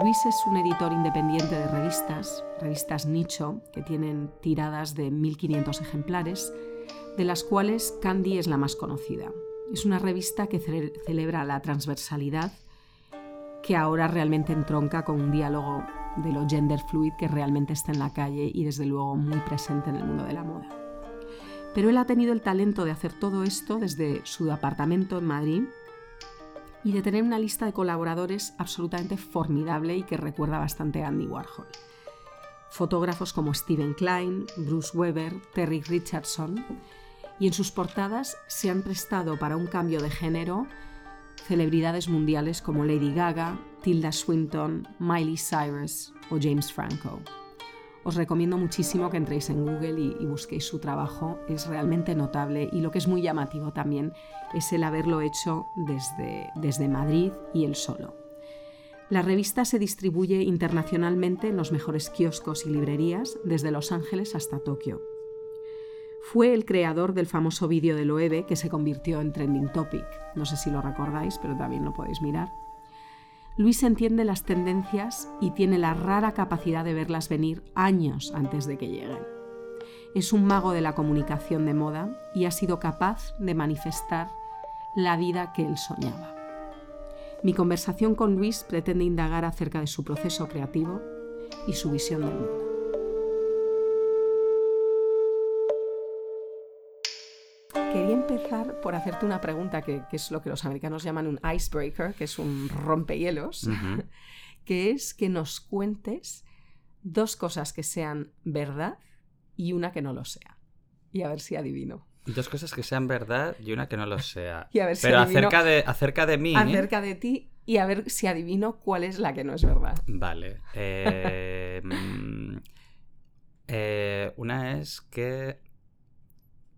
Luis es un editor independiente de revistas, revistas nicho, que tienen tiradas de 1.500 ejemplares, de las cuales Candy es la más conocida. Es una revista que celebra la transversalidad que ahora realmente entronca con un diálogo de lo gender fluid que realmente está en la calle y desde luego muy presente en el mundo de la moda. Pero él ha tenido el talento de hacer todo esto desde su apartamento en Madrid y de tener una lista de colaboradores absolutamente formidable y que recuerda bastante a Andy Warhol. Fotógrafos como Steven Klein, Bruce Weber, Terry Richardson, y en sus portadas se han prestado para un cambio de género celebridades mundiales como Lady Gaga, Tilda Swinton, Miley Cyrus o James Franco. Os recomiendo muchísimo que entréis en Google y, busquéis su trabajo, es realmente notable y lo que es muy llamativo también es el haberlo hecho desde, desde Madrid y él solo. La revista se distribuye internacionalmente en los mejores kioscos y librerías, desde Los Ángeles hasta Tokio. Fue el creador del famoso vídeo de Loewe que se convirtió en trending topic. No sé si lo recordáis, pero también lo podéis mirar. Luis entiende las tendencias y tiene la rara capacidad de verlas venir años antes de que lleguen. Es un mago de la comunicación de moda y ha sido capaz de manifestar la vida que él soñaba. Mi conversación con Luis pretende indagar acerca de su proceso creativo y su visión del mundo. Quería empezar por hacerte una pregunta que, es lo que los americanos llaman un icebreaker, que es un rompehielos, que es que nos cuentes dos cosas que sean verdad y una que no lo sea. Y a ver si adivino. Dos cosas que sean verdad y una que no lo sea. Pero acerca, de, acerca de mí. Acerca de ti y a ver si adivino cuál es la que no es verdad. Vale. Eh, mm, eh, una es que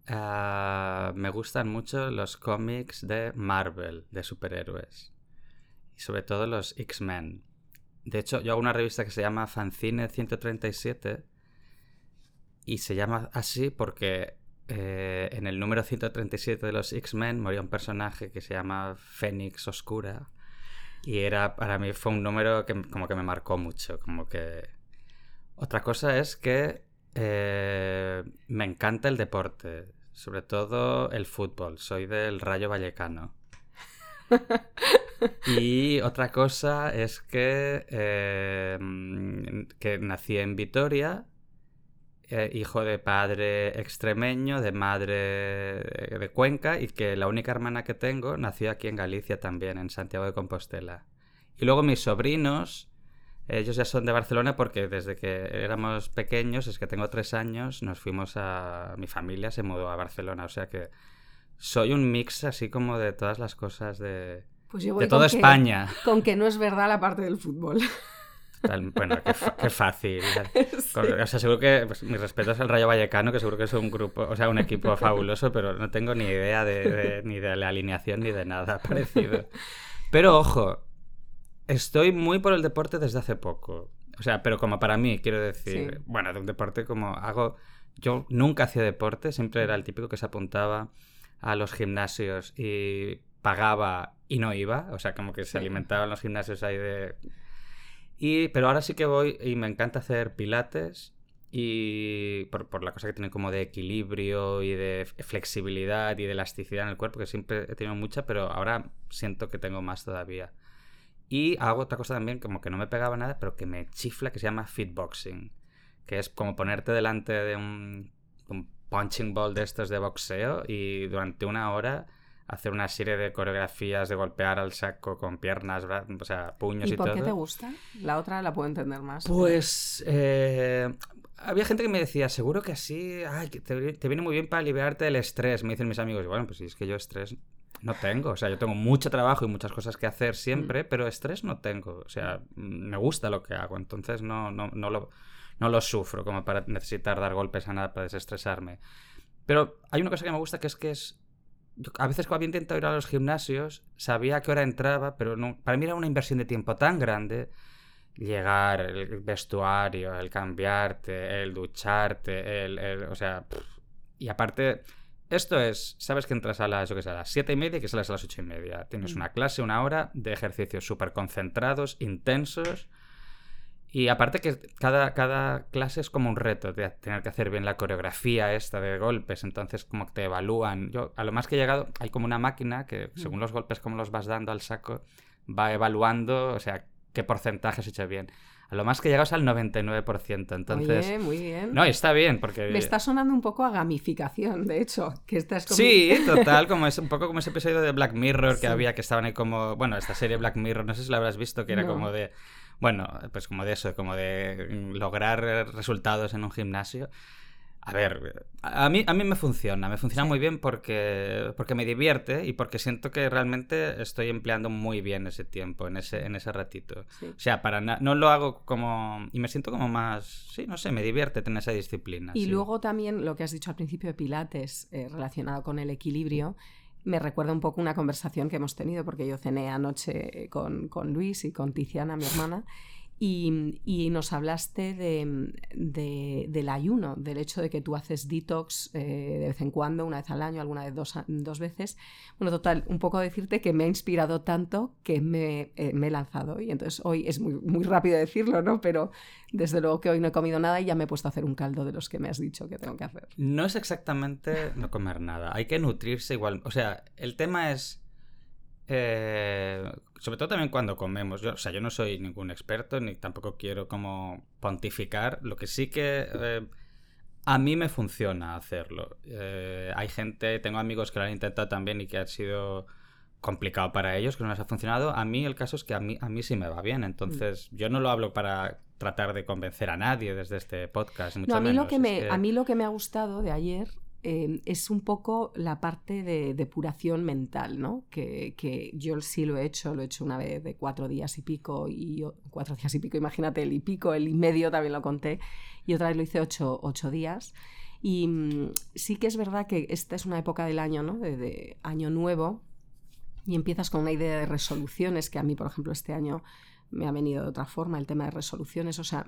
Ah, me gustan mucho los cómics de Marvel, de superhéroes. Y sobre todo los X-Men. De hecho, yo hago una revista que se llama Fanzine 137. Y se llama así porque eh, en el número 137 de los X-Men moría un personaje que se llama Fénix Oscura. Y era, para mí fue un número que como que me marcó mucho. Como que. Otra cosa es que eh, me encanta el deporte. Sobre todo el fútbol. Soy del Rayo Vallecano. y otra cosa es que, em, que nací en Vitoria, eh, hijo de padre extremeño, de madre de Cuenca, y que la única hermana que tengo nació aquí en Galicia también, en Santiago de Compostela. Y luego mis sobrinos ellos ya son de Barcelona porque desde que éramos pequeños, es que tengo tres años, nos fuimos a... Mi familia se mudó a Barcelona, o sea que soy un mix así como de todas las cosas de... Pues de toda España. con que no es verdad la parte del fútbol. bueno, qué, fácil. O sea, seguro que pues, mis respetos al Rayo Vallecano, que seguro que es un grupo, o sea, un equipo fabuloso, pero no tengo ni idea de, ni de la alineación ni de nada parecido. Pero ojo, Estoy muy por el deporte desde hace poco. O sea, pero como para mí, quiero decir, bueno, de un deporte como hago... Yo nunca hacía deporte, siempre era el típico que se apuntaba a los gimnasios y pagaba y no iba, o sea, como que se alimentaban los gimnasios ahí de... Y, pero ahora sí que voy y me encanta hacer pilates y por, por, la cosa que tiene como de equilibrio y de flexibilidad y de elasticidad en el cuerpo, que siempre he tenido mucha, pero ahora siento que tengo más todavía. Y hago otra cosa también, como que no me pegaba nada, pero que me chifla, que se llama fitboxing. Que es como ponerte delante de un, punching ball de estos de boxeo y durante una hora hacer una serie de coreografías de golpear al saco con piernas, o sea, puños y, todo. ¿Y por qué te gusta? La otra la puedo entender más. Pues eh, había gente que me decía, seguro que así, ay, te, te, viene muy bien para liberarte del estrés, me dicen mis amigos. Y bueno, pues si es que yo estrés no tengo, o sea, yo tengo mucho trabajo y muchas cosas que hacer siempre, mm. pero estrés no tengo. O sea, me gusta lo que hago, entonces no, no, no, lo, no lo sufro como para necesitar dar golpes a nada para desestresarme. Pero hay una cosa que me gusta que es que es... a veces cuando había intentado ir a los gimnasios, sabía a qué hora entraba, pero no, para mí era una inversión de tiempo tan grande llegar, el vestuario, el cambiarte, el ducharte, el... o sea... y aparte esto es, sabes que entras a las, yo que sé, a las 7 y media y que sales a las 8 y media. Tienes mm. una clase, una hora de ejercicios súper concentrados, intensos, Y aparte que cada, cada clase es como un reto de tener que hacer bien la coreografía esta de golpes, entonces como que te evalúan. Yo a lo más que he llegado hay como una máquina que Mm. según los golpes como los vas dando al saco va evaluando, o sea, qué porcentaje has hecho bien. A lo más que es al 99%, entonces... Oye, muy bien. No, está bien porque... Me está sonando un poco a gamificación, de hecho, que estás como... Sí, total, como es un poco como ese episodio de Black Mirror que Sí. había, que estaban ahí como, bueno, esta serie Black Mirror, no sé si la habrás visto, que era No. como de, bueno, pues como de eso, como de mm, lograr resultados en un gimnasio. A ver, a mí, a mí me funciona, me funciona Sí. muy bien porque, porque me divierte y porque siento que realmente estoy empleando muy bien ese tiempo, en ese, en ese ratito. Sí. O sea, para no lo hago como... Y me siento como más... Sí, no sé, me divierte tener esa disciplina. Y sí. luego también lo que has dicho al principio de Pilates, eh, relacionado con el equilibrio, me recuerda un poco una conversación que hemos tenido, porque yo cené anoche con, con Luis y con Tiziana, mi hermana, y, nos hablaste de, de- del ayuno, del hecho de que tú haces detox eh, de vez en cuando, una vez al año, alguna vez dos, dos veces. Bueno, total, un poco decirte que me ha inspirado tanto que me, eh, me he lanzado. Y entonces hoy es muy, muy rápido decirlo, ¿no? Pero desde luego que hoy no he comido nada y ya me he puesto a hacer un caldo de los que me has dicho que tengo que hacer. No es exactamente no comer nada. Hay que nutrirse igual. O sea, el tema es. Eh, sobre todo también cuando comemos. Yo, o sea, yo no soy ningún experto ni tampoco quiero como pontificar. Lo que sí que. eh, a mí me funciona hacerlo. Eh, hay gente, tengo amigos que lo han intentado también y que ha sido complicado para ellos, que no les ha funcionado. A mí el caso es que a mí, a mí sí me va bien. Entonces, yo no lo hablo para tratar de convencer a nadie desde este podcast. Mucho No, a mí, menos. lo que Es me, que- a mí lo que me ha gustado de ayer eh, es un poco la parte de depuración mental, ¿no? Que, que yo sí lo he hecho, lo he hecho una vez de cuatro días y pico, y cuatro días y pico, imagínate, el y pico, el y medio también lo conté, y otra vez lo hice ocho, ocho días. Y mm, sí que es verdad que esta es una época del año, ¿no? De año nuevo, y empiezas con una idea de resoluciones, que a mí, por ejemplo, este año me ha venido de otra forma el tema de resoluciones. O sea,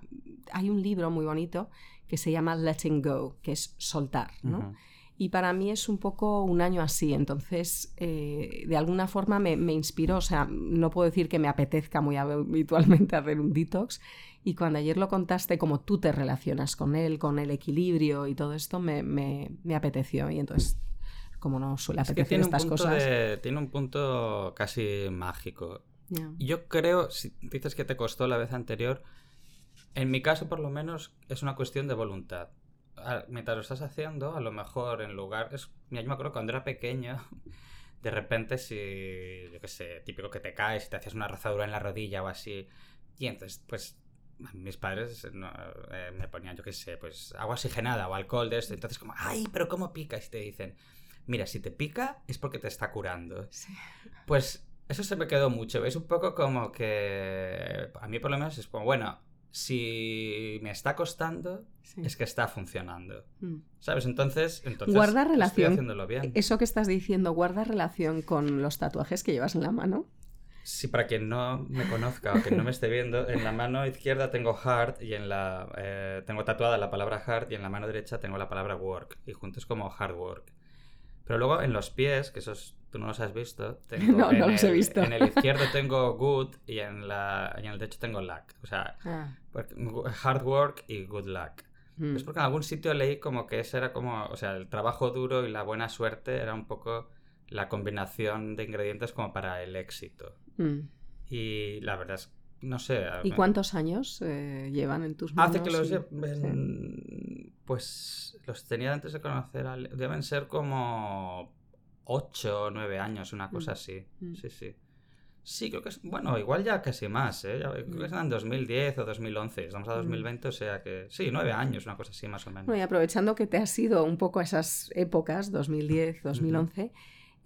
hay un libro muy bonito que se llama Letting Go, que es soltar, ¿no? Y para mí es un poco un año así, entonces eh, de alguna forma me, me inspiró, o sea, no puedo decir que me apetezca muy habitualmente hacer un detox y cuando ayer lo contaste como tú te relacionas con él, con el equilibrio y todo esto, me, me- me apeteció y entonces como no suele Es que apetecer un, estas punto cosas. de- tiene un punto casi mágico. Yo creo, si dices que te costó la vez anterior, en mi caso por lo menos es una cuestión de voluntad. A- Mientras lo estás haciendo, a lo mejor en lugar... Es, mira, yo me acuerdo cuando era pequeño, de repente si, yo qué sé, típico que te caes y te hacías una rozadura en la rodilla o así, y entonces pues mis padres no, eh, me ponían, yo qué sé, pues agua oxigenada o alcohol de esto, entonces como, ay, pero ¿cómo pica? Y te dicen, mira, si te pica es porque te está curando. Sí. Pues eso se me quedó mucho. Es un poco como que a mí por lo menos es como, bueno, si me está costando, Sí. es que está funcionando. Mm. ¿Sabes? Entonces, entonces Guarda estoy relación. haciéndolo bien. Eso que estás diciendo, ¿guarda relación con los tatuajes que llevas en la mano? Sí, para quien no me conozca o que no me esté viendo, en la mano izquierda tengo hard y en la eh, tengo tatuada la palabra hard y en la mano derecha tengo la palabra work y juntos como hard work. Pero luego en los pies, que esos tú no los has visto, tengo No, en no los he el- visto. En el izquierdo tengo good y en la y en el derecho tengo luck, o sea, Ah, hard work y good luck. mm. Es porque en algún sitio leí como que ese era como, o sea, el trabajo duro y la buena suerte era un poco la combinación de ingredientes como para el éxito. Mm. Y la verdad es, no sé. ¿Y cuántos años eh, llevan en tus manos? Hace que los y- lleven, pues los tenía antes de conocer, a deben ser como 8 o 9 años, una cosa Mm. así. Mm. Sí, sí. Sí, creo que es, bueno, igual ya casi más, ¿eh? Ya- creo que Mm. eran 2010 o 2011, estamos a 2020, o sea que sí, 9 años, una cosa así más o menos. Bueno, y aprovechando que te has ido un poco a esas épocas, 2010, 2011,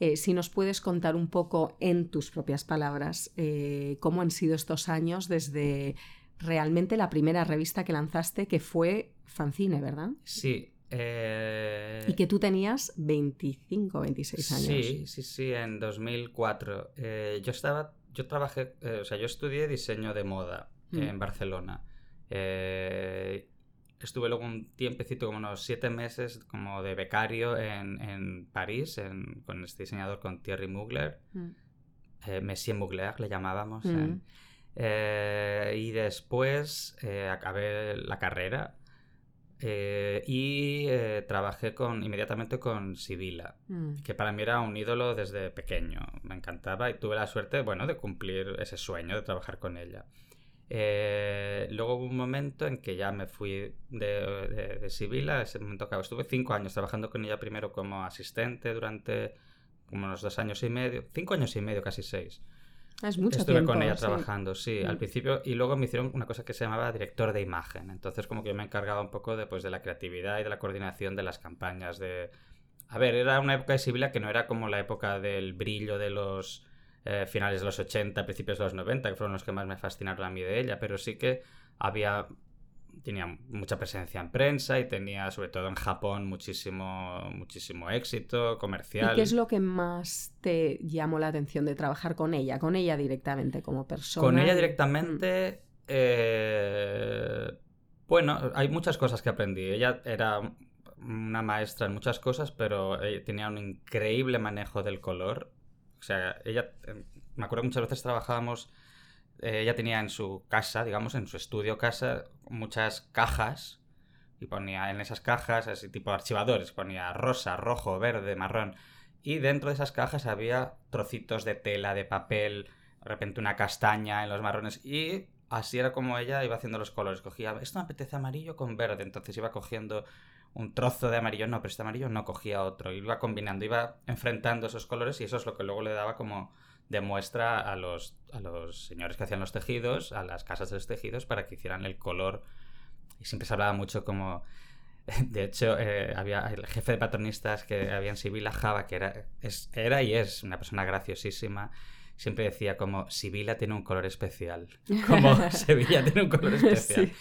eh, si nos puedes contar un poco en tus propias palabras eh, cómo han sido estos años desde realmente la primera revista que lanzaste, que fue Fanzine, ¿verdad? Sí. eh, Y que tú tenías 25, 26 años. Sí, sí, sí, en 2004. Eh, yo estaba, yo trabajé, o sea, yo estudié diseño de moda Mm. en Barcelona. Eh, estuve luego un tiempecito, como unos siete meses, como de becario en, en París, en- con este diseñador, con Thierry Mugler. Mm. Eh, Monsieur Mugler le llamábamos. Mm. Eh, y después eh, acabé la carrera y trabajé con, inmediatamente con Sibila, Mm. que para mí era un ídolo desde pequeño. Me encantaba y tuve la suerte, bueno, de cumplir ese sueño de trabajar con ella. Eh, luego hubo un momento en que ya me fui de, de, de Sibila, ese momento acabó. Estuve cinco años trabajando con ella primero como asistente durante como unos dos años y medio, cinco años y medio, casi seis. Es mucho Estuve tiempo, con ella trabajando, sí, al Mm. principio. Y luego me hicieron una cosa que se llamaba director de imagen. Entonces, como que yo me encargaba un poco de, pues, de la creatividad y de la coordinación de las campañas. De... A ver, era una época de Sibila que no era como la época del brillo de los eh, finales de los 80, principios de los 90, que fueron los que más me fascinaron a mí de ella, pero sí que había tenía mucha presencia en prensa y tenía sobre todo en Japón muchísimo muchísimo éxito comercial. ¿Y qué es lo que más te llamó la atención de trabajar con ella? Con ella directamente como persona. Con ella directamente, eh, bueno, hay muchas cosas que aprendí. Ella era una maestra en muchas cosas, pero ella tenía un increíble manejo del color. O sea, ella, eh, me acuerdo que muchas veces trabajábamos, eh, ella tenía en su casa, digamos, en su estudio casa, muchas cajas y ponía en esas cajas, así tipo archivadores, ponía rosa, rojo, verde, marrón. Y dentro de esas cajas había trocitos de tela, de papel, de repente una castaña en los marrones. Y así era como ella iba haciendo los colores. Cogía, esto me apetece amarillo con verde. Entonces iba cogiendo un trozo de amarillo, no, pero este amarillo no cogía otro. Iba combinando, iba enfrentando esos colores y eso es lo que luego le daba como de muestra a los, a los señores que hacían los tejidos, a las casas de los tejidos, para que hicieran el color. Y siempre se hablaba mucho como... De hecho, eh, había el jefe de patronistas que había en Sibila, Java, que era, es, era y es una persona graciosísima. Siempre decía como, Sibila tiene un color especial. Como Sevilla tiene un color especial. Sí.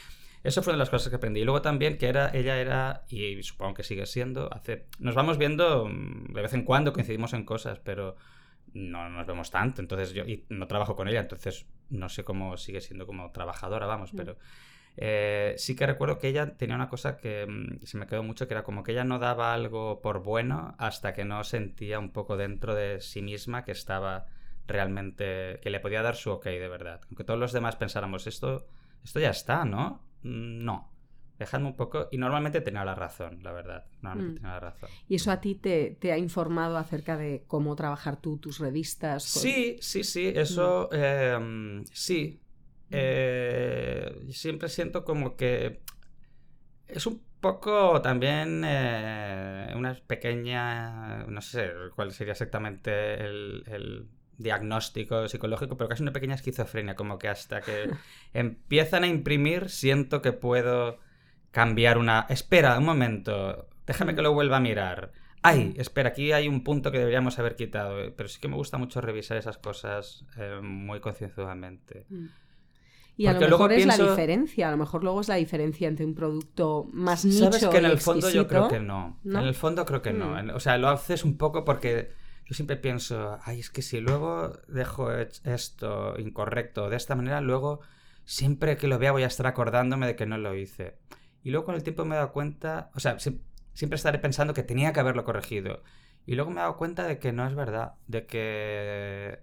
Eso fue una de las cosas que aprendí. Y luego también que era, ella era, y supongo que sigue siendo, hace, nos vamos viendo mm, de vez en cuando, coincidimos en cosas, pero no nos vemos tanto. Entonces yo y no trabajo con ella, entonces no sé cómo sigue siendo como trabajadora, vamos, Mm. pero eh, sí que recuerdo que ella tenía una cosa que mm, se me quedó mucho, que era como que ella no daba algo por bueno hasta que no sentía un poco dentro de sí misma que estaba realmente, que le podía dar su ok de verdad. Aunque todos los demás pensáramos, esto, esto ya está, ¿no? Mm, No. Dejadme un poco. Y normalmente tenía la razón, la verdad. Normalmente Mm. tenía la razón. ¿Y eso a ti te, te ha informado acerca de cómo trabajar tú tus revistas? con- Sí, sí, sí, eso eh, sí. Eh, siempre siento como que es un poco también eh, una pequeña, no sé cuál sería exactamente el, el diagnóstico psicológico, pero casi una pequeña esquizofrenia, como que hasta que empiezan a imprimir siento que puedo cambiar una... Espera, un momento, déjame que lo vuelva a mirar. Ay, espera, aquí hay un punto que deberíamos haber quitado, pero sí que me gusta mucho revisar esas cosas eh, muy concienzudamente. Mm. Y a lo mejor es la diferencia, a lo mejor luego es la diferencia entre un producto más nicho Sabes que en y el fondo yo creo que no. ¿No? En el fondo creo que no. Mm. O sea, lo haces un poco porque yo siempre pienso, ay, es que si luego dejo esto incorrecto de esta manera, luego siempre que lo vea voy a estar acordándome de que no lo hice. Y luego con el tiempo me he dado cuenta, o sea, sie- siempre estaré pensando que tenía que haberlo corregido. Y luego me he dado cuenta de que no es verdad, de que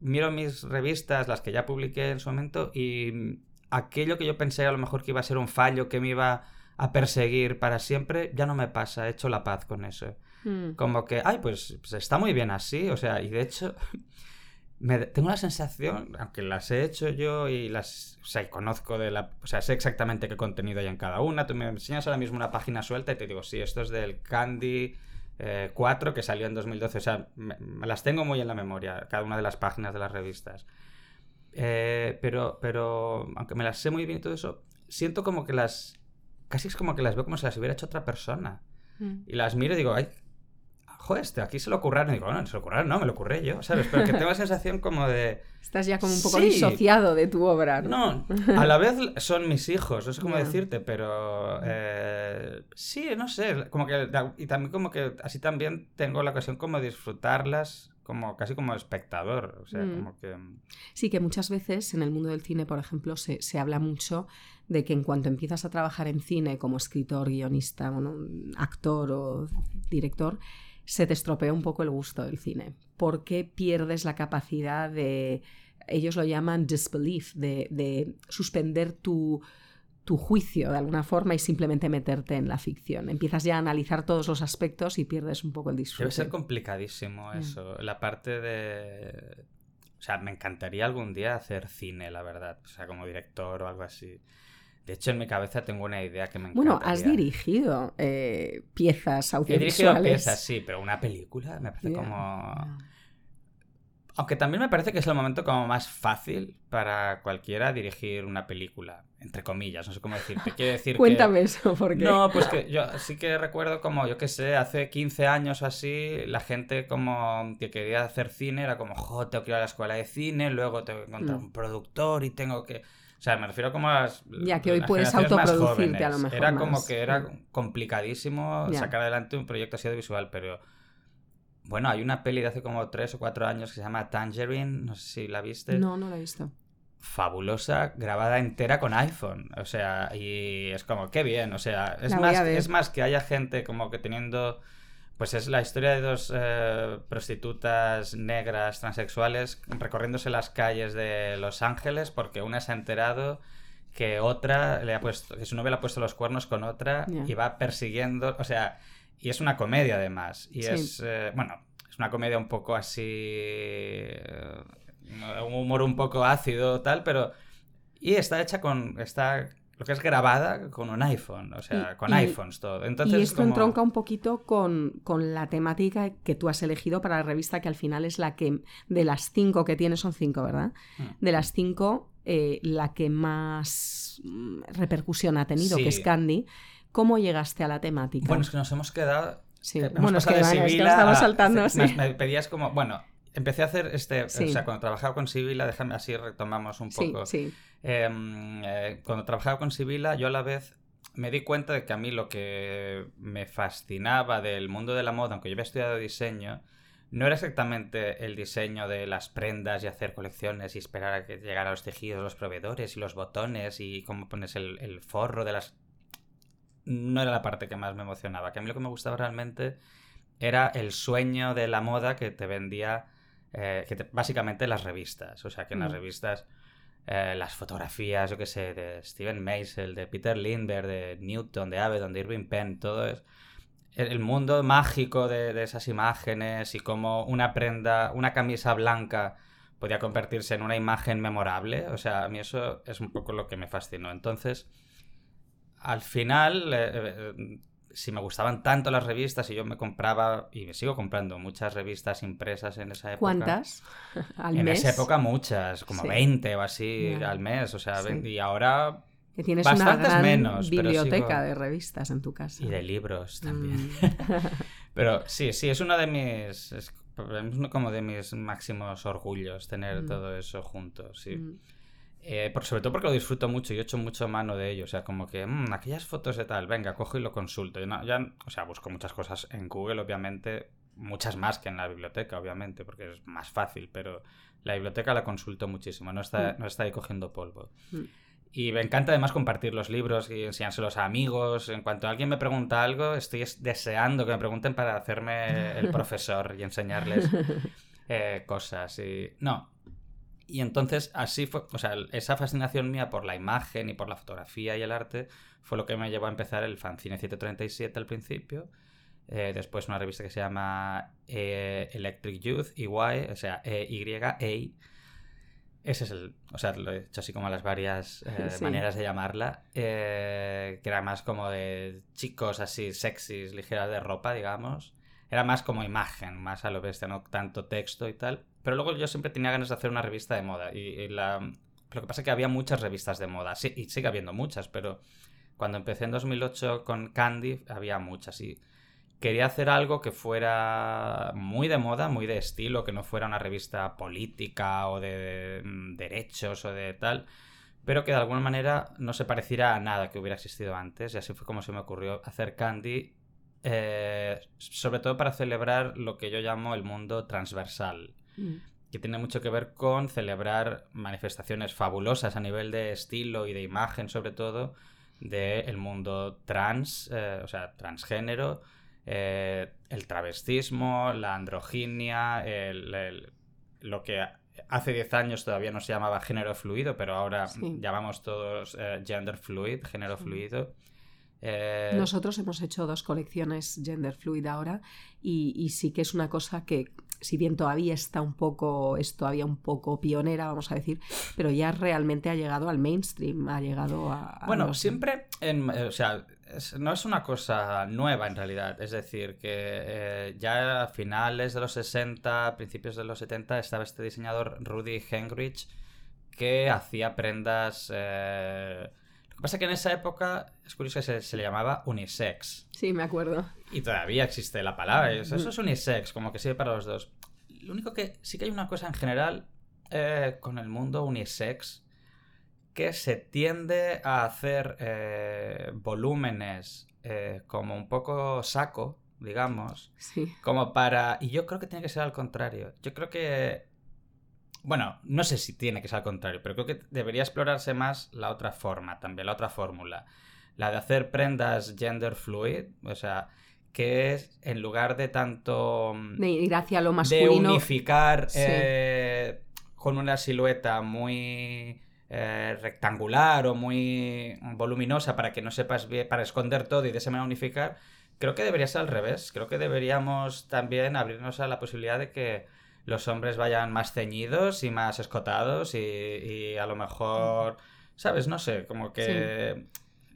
miro mis revistas, las que ya publiqué en su momento, y aquello que yo pensé a lo mejor que iba a ser un fallo, que me iba a perseguir para siempre, ya no me pasa, he hecho la paz con eso. Mm. Como que, ay, pues, pues está muy bien así, o sea, y de hecho, me, tengo la sensación, aunque las he hecho yo y las, o sea, y conozco de la, o sea, sé exactamente qué contenido hay en cada una, tú me enseñas ahora mismo una página suelta y te digo, sí, esto es del Candy eh, 4 que salió en 2012, o sea, me, me las tengo muy en la memoria, cada una de las páginas de las revistas. Eh, pero, pero, aunque me las sé muy bien y todo eso, siento como que las, casi es como que las veo como si las hubiera hecho otra persona. Mm. Y las miro y digo, ay, joder, este, aquí se lo ocurraron. Y digo, no, no se lo ocurraron, no, me lo ocurré yo, ¿sabes? Pero que tengo la sensación como de... Estás ya como un poco Sí. disociado de tu obra, ¿no? No, a la vez son mis hijos, no sé cómo Ya. decirte, pero... eh, sí, no sé, como que... Y también como que así también tengo la ocasión como de disfrutarlas como casi como espectador, o sea, Mm. como que... Sí, que muchas veces en el mundo del cine, por ejemplo, se, se habla mucho de que en cuanto empiezas a trabajar en cine como escritor, guionista, bueno, actor o director, se te estropea un poco el gusto del cine, porque pierdes la capacidad de ellos lo llaman disbelief, de, suspender tu, tu, juicio de alguna forma y simplemente meterte en la ficción. Empiezas ya a analizar todos los aspectos y pierdes un poco el disfrute. Debe ser complicadísimo eso. La parte de... O sea, me encantaría algún día hacer cine, la verdad. O sea, como director o algo así. De hecho, en mi cabeza tengo una idea que me encanta. Bueno, has dirigido eh, piezas audiovisuales. He dirigido piezas, sí, pero una película me parece como... Aunque también me parece que es el momento como más fácil para cualquiera dirigir una película, entre comillas, no sé cómo decirte. Quiero decir Cuéntame eso, porque... No, pues que yo sí que recuerdo como, yo qué sé, hace 15 años o así, la gente como que quería hacer cine era como, jo, tengo que ir a la escuela de cine, luego tengo que encontrar mm. un productor y tengo que... O sea, me refiero como a las. Ya que hoy puedes autoproducirte a lo mejor. Era como que era complicadísimo sacar adelante un proyecto así audiovisual, pero. Bueno, hay una peli de hace como tres o cuatro años que se llama Tangerine, no sé si la viste. No, no la he visto. Fabulosa, grabada entera con iPhone. O sea, y es como, qué bien. O sea, es, más, es más que haya gente como que teniendo pues es la historia de dos eh, prostitutas negras transexuales recorriéndose las calles de Los Ángeles porque una se ha enterado que otra le ha puesto, que su novia le ha puesto los cuernos con otra y va persiguiendo, o sea, y es una comedia además. Y es, eh, bueno, es una comedia un poco así, eh, un humor un poco ácido tal, pero... Y está hecha con, está lo que es grabada con un iPhone, o sea, con iPhones todo. Entonces, y esto entronca un poquito con, la temática que tú has elegido para la revista, que al final es la que, de las cinco que tienes, son cinco, ¿verdad? Mm. De las cinco, eh, la que más mm, repercusión ha tenido, que es Candy. ¿Cómo llegaste a la temática? Bueno, es que nos hemos quedado... Sí, bueno, es que, estamos saltando. Me pedías como, bueno, empecé a hacer este, o sea, cuando trabajaba con Sibila, déjame así retomamos un poco. Sí, sí. Em, eh, cuando trabajaba con Sibila, yo a la vez me di cuenta de que a mí lo que me fascinaba del mundo de la moda, aunque yo había estudiado diseño, no era exactamente el diseño de las prendas y hacer colecciones y esperar a que llegaran los tejidos, los proveedores y los botones y cómo pones el, el forro de las... No era la parte que más me emocionaba, que a mí lo que me gustaba realmente era el sueño de la moda que te vendía eh, que básicamente las revistas. O sea, que en las mm. revistas, eh, las fotografías, yo qué sé, de Steven Meisel, de Peter Lindbergh, de Newton, de Avedon, de Irving Penn, todo es el mundo mágico de, esas imágenes y cómo una prenda, una camisa blanca podía convertirse en una imagen memorable. O sea, a mí eso es un poco lo que me fascinó. Entonces, al final, eh, si me gustaban tanto las revistas y yo me compraba y me sigo comprando muchas revistas impresas en esa época. ¿Cuántas? ¿Al en esa época muchas, como 20 o así al mes, o sea, y ahora que tienes una gran biblioteca de revistas en tu casa. Y de libros también. Mm. pero sí, sí, es uno de mis es como de mis máximos orgullos tener mm. todo eso junto, sí. Mm. Eh, sobre todo porque lo disfruto mucho y he hecho mucho mano de ello. O sea, como que, mmm, aquellas fotos de tal, venga, cojo y lo consulto. ya, o sea, busco muchas cosas en Google, obviamente, muchas más que en la biblioteca, obviamente, porque es más fácil, pero la biblioteca la consulto muchísimo, no está, mm. no está ahí cogiendo polvo. Mm. Y me encanta además compartir los libros y enseñárselos a amigos. En cuanto alguien me pregunta algo, estoy deseando que me pregunten para hacerme el profesor y enseñarles eh, cosas. Y no, y entonces así fue, o sea, esa fascinación mía por la imagen y por la fotografía y el arte fue lo que me llevó a empezar el fanzine 137 al principio. Eh, después una revista que se llama eh, Electric Youth, EY, o sea, E-Y-A. Ese es el, o sea, lo he hecho así como las varias eh, maneras de llamarla, que era más como de chicos así sexys, ligeras de ropa, digamos. Era más como imagen, más a lo bestia, no tanto texto y tal. Pero luego yo siempre tenía ganas de hacer una revista de moda. Y, la... lo que pasa es que había muchas revistas de moda. Sí, y sigue habiendo muchas, pero cuando empecé en 2008 con Candy había muchas. Y quería hacer algo que fuera muy de moda, muy de estilo, que no fuera una revista política o de, mm, derechos o de tal, pero que de alguna manera no se pareciera a nada que hubiera existido antes. Y así fue como se me ocurrió hacer Candy, eh, sobre todo para celebrar lo que yo llamo el mundo transversal. Mm. que tiene mucho que ver con celebrar manifestaciones fabulosas a nivel de estilo y de imagen, sobre todo, del mundo trans, eh, o sea, transgénero, eh, el travestismo, la androginia, lo que hace 10 años todavía no se llamaba género fluido, pero ahora llamamos todos eh, gender fluid, género fluido. Eh, Nosotros hemos hecho dos colecciones gender fluid ahora y, sí que es una cosa que, si bien todavía está un poco, es todavía un poco pionera, vamos a decir, pero ya realmente ha llegado al mainstream, ha llegado a... bueno, siempre, en, o sea, no es una cosa nueva en realidad, es decir, que eh, ya a finales de los 60, principios de los 70 estaba este diseñador Rudy Henrich que hacía prendas... Eh, lo que pasa es que en esa época, es curioso que se, le llamaba unisex. Sí, me acuerdo. Y todavía existe la palabra. Eso, es unisex, como que sirve para los dos. Lo único que sí que hay una cosa en general eh, con el mundo unisex que se tiende a hacer eh, volúmenes eh, como un poco saco, digamos. Sí. Como para... Y yo creo que tiene que ser al contrario. Yo creo que bueno, no sé si tiene que ser al contrario, pero creo que debería explorarse más la otra forma también, la otra fórmula. La de hacer prendas gender fluid, o sea, que es en lugar de tanto. Mm, de ir hacia lo masculino. De unificar eh, con una silueta muy. Eh, rectangular o muy voluminosa para que no sepas bien, para esconder todo y de esa manera unificar, creo que debería ser al revés. Creo que deberíamos también abrirnos a la posibilidad de que los hombres vayan más ceñidos y más escotados y, a lo mejor, ¿sabes? No sé, como que...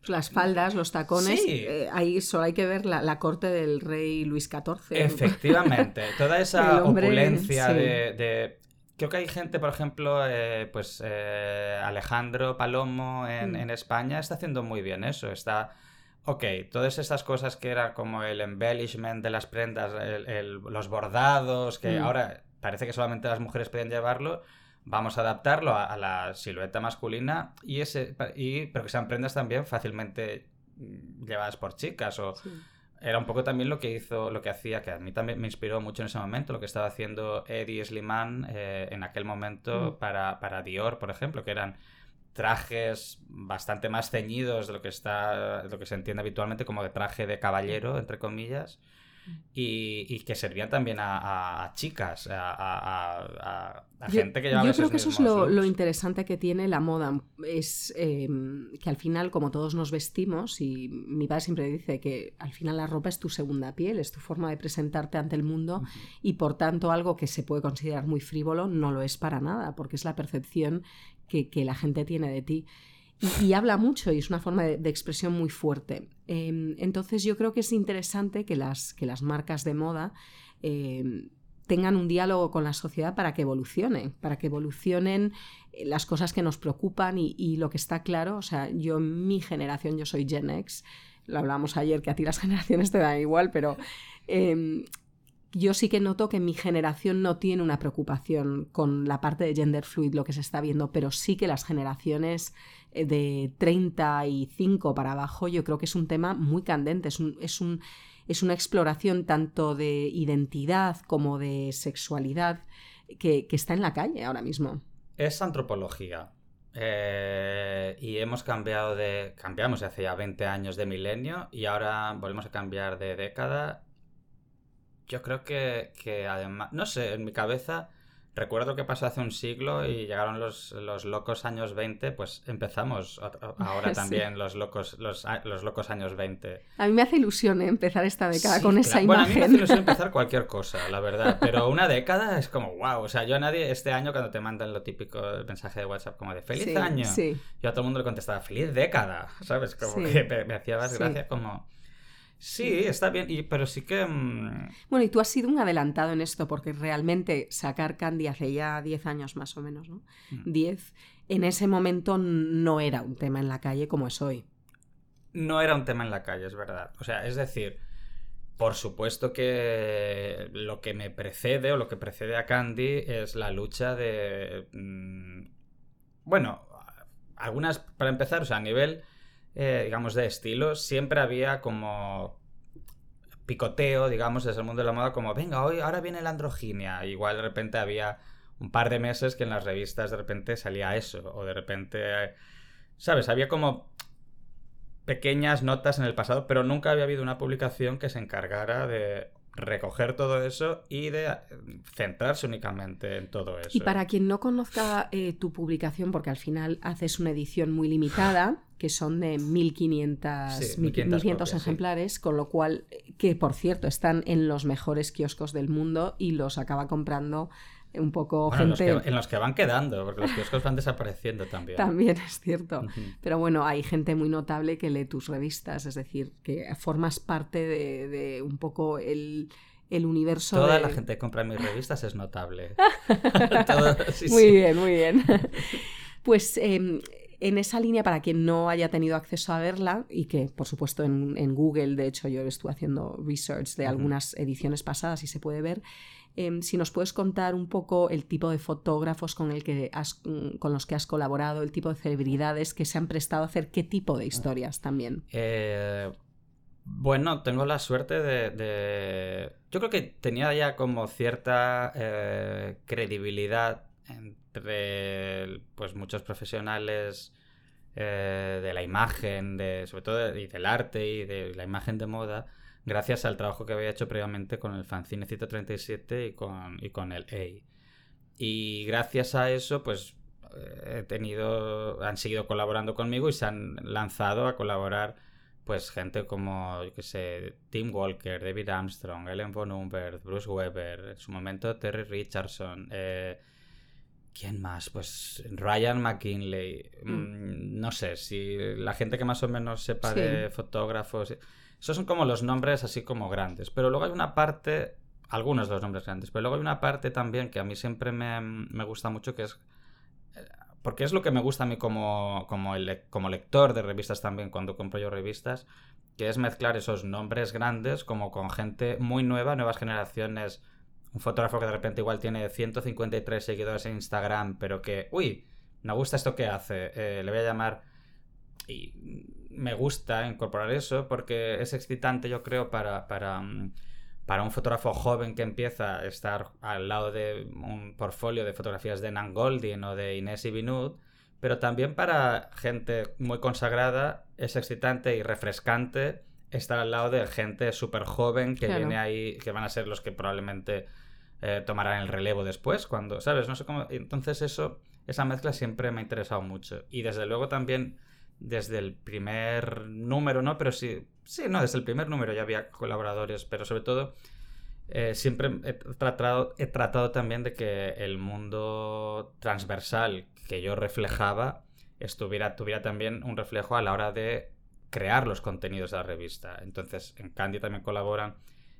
Las faldas, los tacones, eh, ahí solo hay que ver la, corte del rey Luis XIV. Efectivamente, toda esa opulencia de, Creo que hay gente, por ejemplo, eh, pues eh, Alejandro Palomo mm. en, España está haciendo muy bien eso. Está, ok, todas estas cosas que era como el embellishment de las prendas, los bordados, que mm. ahora parece que solamente las mujeres pueden llevarlo, vamos a adaptarlo a, la silueta masculina y ese y pero que sean prendas también fácilmente mm, llevadas por chicas o era un poco también lo que hizo lo que hacía que a mí también me inspiró mucho en ese momento lo que estaba haciendo Eddie Sliman eh, en aquel momento mm. para, para Dior por ejemplo que eran trajes bastante más ceñidos de lo que está lo que se entiende habitualmente como de traje de caballero entre comillas y, que servían también a, chicas, a, gente que llevaba Yo creo que eso es lo, interesante que tiene la moda, es em, que al final, como todos nos vestimos, y mi padre siempre dice que al final la ropa es tu segunda piel, es tu forma de presentarte ante el mundo y por tanto algo que se puede considerar muy frívolo no lo es para nada, porque es la percepción que, que la gente tiene de ti y, habla mucho y es una forma de, expresión muy fuerte. Em, entonces yo creo que es interesante que las, que las marcas de moda em, tengan un diálogo con la sociedad para que evolucione, para que evolucionen eh, las cosas que nos preocupan y, lo que está claro, o sea, yo en mi generación, yo soy Gen X, lo hablamos ayer, que a ti las generaciones te dan igual, pero em, yo sí que noto que mi generación no tiene una preocupación con la parte de gender fluid, lo que se está viendo, pero sí que las generaciones eh, de 35 para abajo, yo creo que es un tema muy candente, es, un, es, un, es una exploración tanto de identidad como de sexualidad que, está en la calle ahora mismo. Es antropología. Eh, y hemos cambiado de. Cambiamos hace ya 20 años de milenio y ahora volvemos a cambiar de década yo creo que, que además, no sé, en mi cabeza recuerdo que pasó hace un siglo y llegaron los, los locos años 20, pues empezamos ahora también los, locos, los, los, locos años 20. A mí me hace ilusión ¿eh? empezar esta década con esa imagen. Bueno, a mí me hace ilusión empezar cualquier cosa, la verdad, pero una década es como, wow, o sea, yo a nadie este año cuando te mandan lo típico el mensaje de WhatsApp como de feliz año, yo a todo el mundo le contestaba feliz década, ¿sabes? Como que me, hacía más gracia como Sí, está bien, y, pero sí que... Mm, bueno, y tú has sido un adelantado en esto, porque realmente sacar Candy hace ya 10 años más o menos, ¿no? 10, mm. en ese momento no era un tema en la calle como es hoy. No era un tema en la calle, es verdad. O sea, es decir, por supuesto que lo que me precede o lo que precede a Candy es la lucha de... Mm, bueno, algunas, para empezar, o sea, a nivel eh, digamos, de estilo, siempre había como picoteo, digamos, desde el mundo de la moda, como, venga, hoy, ahora viene la androginia. Igual de repente había un par de meses que en las revistas de repente salía eso, o de repente, ¿sabes? Había como pequeñas notas en el pasado, pero nunca había habido una publicación que se encargara de recoger todo eso y de centrarse únicamente en todo eso. Y para quien no conozca eh, tu publicación, porque al final haces una edición muy limitada, que son de 1500, Sí, 1500 1500 copias, sí. ejemplares, con lo cual, que por cierto están en los mejores kioscos del mundo y los acaba comprando un poco Bueno, en, los gente... que, en los que van quedando, porque los kioscos van desapareciendo también. También es cierto. Pero bueno, hay gente muy notable que lee tus revistas, es decir, que formas parte de, de un poco el, el universo Toda de... la gente que compra mis revistas es notable. Todo- sí, Muy sí. bien, muy bien. Pues eh, en esa línea, para quien no haya tenido acceso a verla, y que por supuesto en, en Google, de hecho yo estuve haciendo research de algunas ediciones pasadas y se puede ver, eh, si nos puedes contar un poco el tipo de fotógrafos con, el que has- mm, con los que has colaborado, el tipo de celebridades que se han prestado a hacer qué tipo de historias también. Eh, bueno, tengo la suerte de, Yo creo que tenía ya como cierta eh, credibilidad entre pues muchos profesionales eh, de la imagen, de, sobre todo y del arte y de la imagen de moda, gracias al trabajo que había hecho previamente con el fanzine 137 y con, y con el A. Y gracias a eso, pues eh, he tenido, han seguido colaborando conmigo y se han lanzado a colaborar pues gente como, yo qué sé, Tim Walker, David Armstrong, Ellen von Humbert, Bruce Weber, en su momento Terry Richardson, eh, ¿quién más? Pues Ryan McKinley, mm, no sé, si la gente que más o menos sepa Sí. de fotógrafos, esos son como los nombres así como grandes, pero luego hay una parte, algunos de los nombres grandes, pero luego hay una parte también que a mí siempre me, me gusta mucho que es porque es lo que me gusta a mí como, como lector de revistas también cuando compro yo revistas, que es mezclar esos nombres grandes como con gente muy nueva, nuevas generaciones. Un fotógrafo que de repente igual tiene 153 seguidores en Instagram, pero que, uy, me gusta esto que hace, eh, le voy a llamar. Y me gusta incorporar eso porque es excitante, yo creo, para, para, mm, para un fotógrafo joven que empieza a estar al lado de un portfolio de fotografías de Nan Goldin o de Inés Ibinud, pero también para gente muy consagrada es excitante y refrescante estar al lado de gente súper joven que Claro. viene ahí, que van a ser los que probablemente eh, tomarán el relevo después, cuando, ¿sabes? No sé cómo. Entonces eso, esa mezcla siempre me ha interesado mucho. Y desde luego también desde el primer número, ¿no? Pero sí, sí, no, desde el primer número ya había colaboradores, pero sobre todo eh, siempre he tratado, he tratado también de que el mundo transversal que yo reflejaba estuviera, tuviera también un reflejo a la hora de crear los contenidos de la revista. Entonces, en Candy también colaboran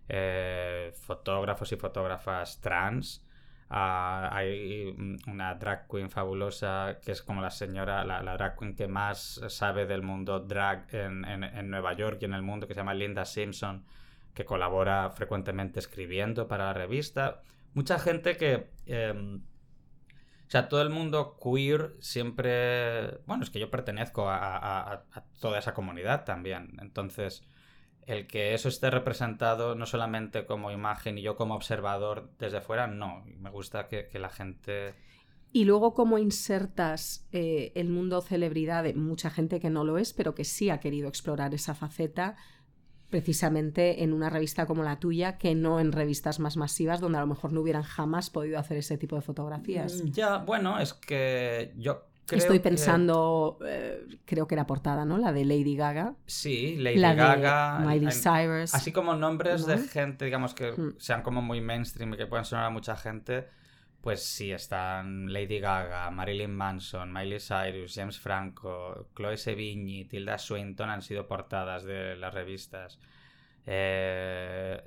eh, fotógrafos y fotógrafas trans. Ah, hay una drag queen fabulosa que es como la señora, la, drag queen que más sabe del mundo drag en, en- Nueva York y en el mundo, que se llama Linda Simpson, que colabora frecuentemente escribiendo para la revista. Mucha gente que... em, o sea, todo el mundo queer siempre... Bueno, es que yo pertenezco a- a toda esa comunidad también. Entonces, el que eso esté representado no solamente como imagen y yo como observador desde fuera, no. Me gusta que, que la gente... Y luego, ¿cómo insertas eh, el mundo celebridad de mucha gente que no lo es, pero que sí ha querido explorar esa faceta precisamente en una revista como la tuya, que no en revistas más masivas, donde a lo mejor no hubieran jamás podido hacer ese tipo de fotografías? Mm, Ya, bueno, es que yo creo Estoy que- pensando, eh, creo que era portada, ¿no? La de Lady Gaga, Sí, Lady la Gaga... de Miley Cyrus. Así como nombres de gente, digamos, que Mm. sean como muy mainstream y que puedan sonar a mucha gente, pues sí, están Lady Gaga, Marilyn Manson, Miley Cyrus, James Franco, Chloe Sevigny, Tilda Swinton han sido portadas de las revistas. Eh,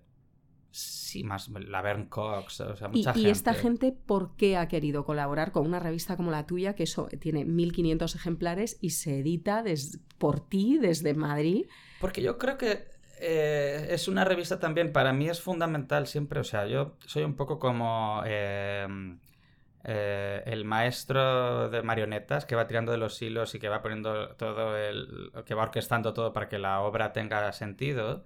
sí, más Laverne Cox, o sea, Y, mucha y gente. esta gente, ¿por qué ha querido colaborar con una revista como la tuya, que eso tiene 1500 ejemplares y se edita des- por ti desde Madrid? Porque yo creo que eh, es una revista también, para mí es fundamental siempre, o sea, yo soy un poco como eh, eh, el maestro de marionetas que va tirando de los hilos y que va poniendo todo el... que va orquestando todo para que la obra tenga sentido.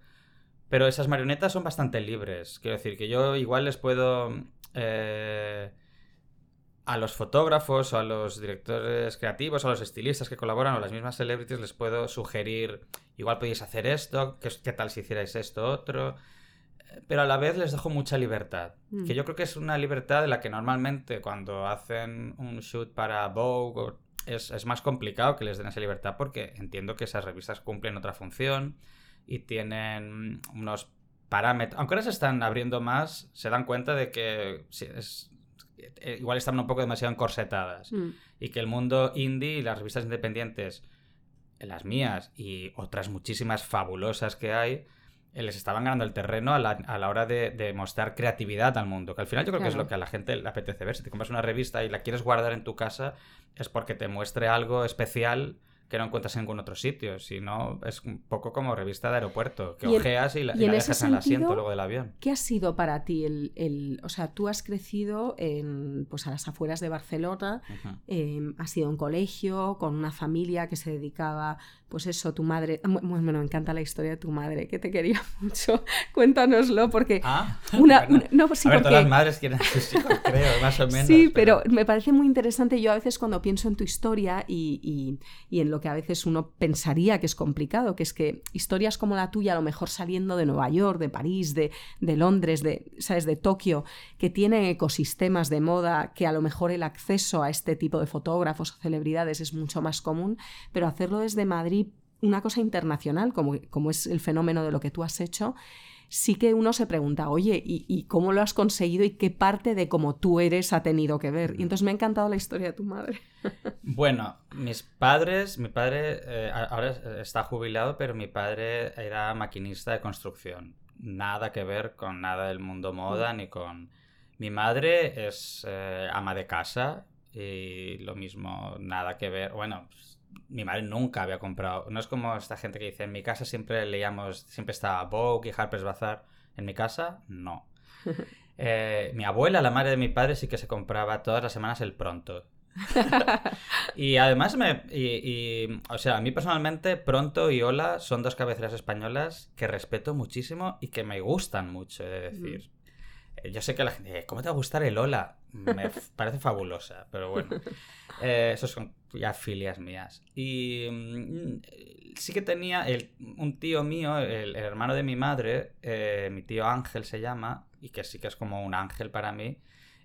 Pero esas marionetas son bastante libres. Quiero decir que yo igual les puedo... eh, a los fotógrafos o a los directores creativos o a los estilistas que colaboran o a las mismas celebrities les puedo sugerir, igual podéis hacer esto, ¿qué, qué tal si hicierais esto otro? pero a la vez les dejo mucha libertad. Mm. Que yo creo que es una libertad de la que normalmente cuando hacen un shoot para Vogue es, es más complicado que les den esa libertad porque entiendo que esas revistas cumplen otra función y tienen unos parámetros. Aunque ahora se están abriendo más, se dan cuenta de que es, eh, igual están un poco demasiado encorsetadas Mm. y que el mundo indie y las revistas independientes, las mías y otras muchísimas fabulosas que hay, eh, les estaban ganando el terreno a la, a la hora de, de mostrar creatividad al mundo. Que al final yo creo que es lo que a la gente le apetece ver. Si te compras una revista y la quieres guardar en tu casa, es porque te muestre algo especial que no encuentras en ningún otro sitio. Si no, es un poco como revista de aeropuerto, que Y ojeas y la, y y en la dejas en el asiento luego del avión. ¿Qué ha sido para ti el, el- o sea, tú has crecido en, pues a las afueras de Barcelona, Ujú. eh, has sido en colegio, con una familia que se dedicaba, pues eso, tu madre, ah, bueno, me encanta la historia de tu madre, que te quería mucho, cuéntanoslo, porque Ah, una, bueno. una- no, pues sí, a ver, porque... todas las madres quieren a sus hijos, creo, más o menos. Sí, pero me parece muy interesante. Yo a veces cuando pienso en tu historia y, y- y en lo que a veces uno pensaría que es complicado, que es que historias como la tuya, a lo mejor saliendo de Nueva York, de París, de, de Londres, de, ¿sabes? de Tokio, que tienen ecosistemas de moda, que a lo mejor el acceso a este tipo de fotógrafos o celebridades es mucho más común, pero hacerlo desde Madrid, una cosa internacional, como, como es el fenómeno de lo que tú has hecho, sí que uno se pregunta, oye, ¿y, y cómo lo has conseguido y qué parte de cómo tú eres ha tenido que ver? Y entonces me ha encantado la historia de tu madre. Bueno, mis padres, mi padre eh, ahora es- está jubilado, pero mi padre era maquinista de construcción. Nada que ver con nada del mundo moda ni con... Mi madre es eh, ama de casa y lo mismo, nada que ver. Bueno, pues, mi madre nunca había comprado. No es como esta gente que dice, en mi casa siempre leíamos, siempre estaba Vogue y Harper's Bazaar. En mi casa, no. Eh, mi abuela, la madre de mi padre, sí que se compraba todas las semanas el pronto. y además, me, y, y, o sea, a mí personalmente, Pronto y Hola son dos cabeceras españolas que respeto muchísimo y que me gustan mucho, de decir. Eh, Yo sé que la gente, "Eh, ¿cómo te va a gustar el Hola? Me parece fabulosa, pero bueno. Eh, esos son ya filias mías. Y mm, sí que tenía el- un tío mío, el, el hermano de mi madre, eh, mi tío Ángel se llama, y que sí que es como un ángel para mí.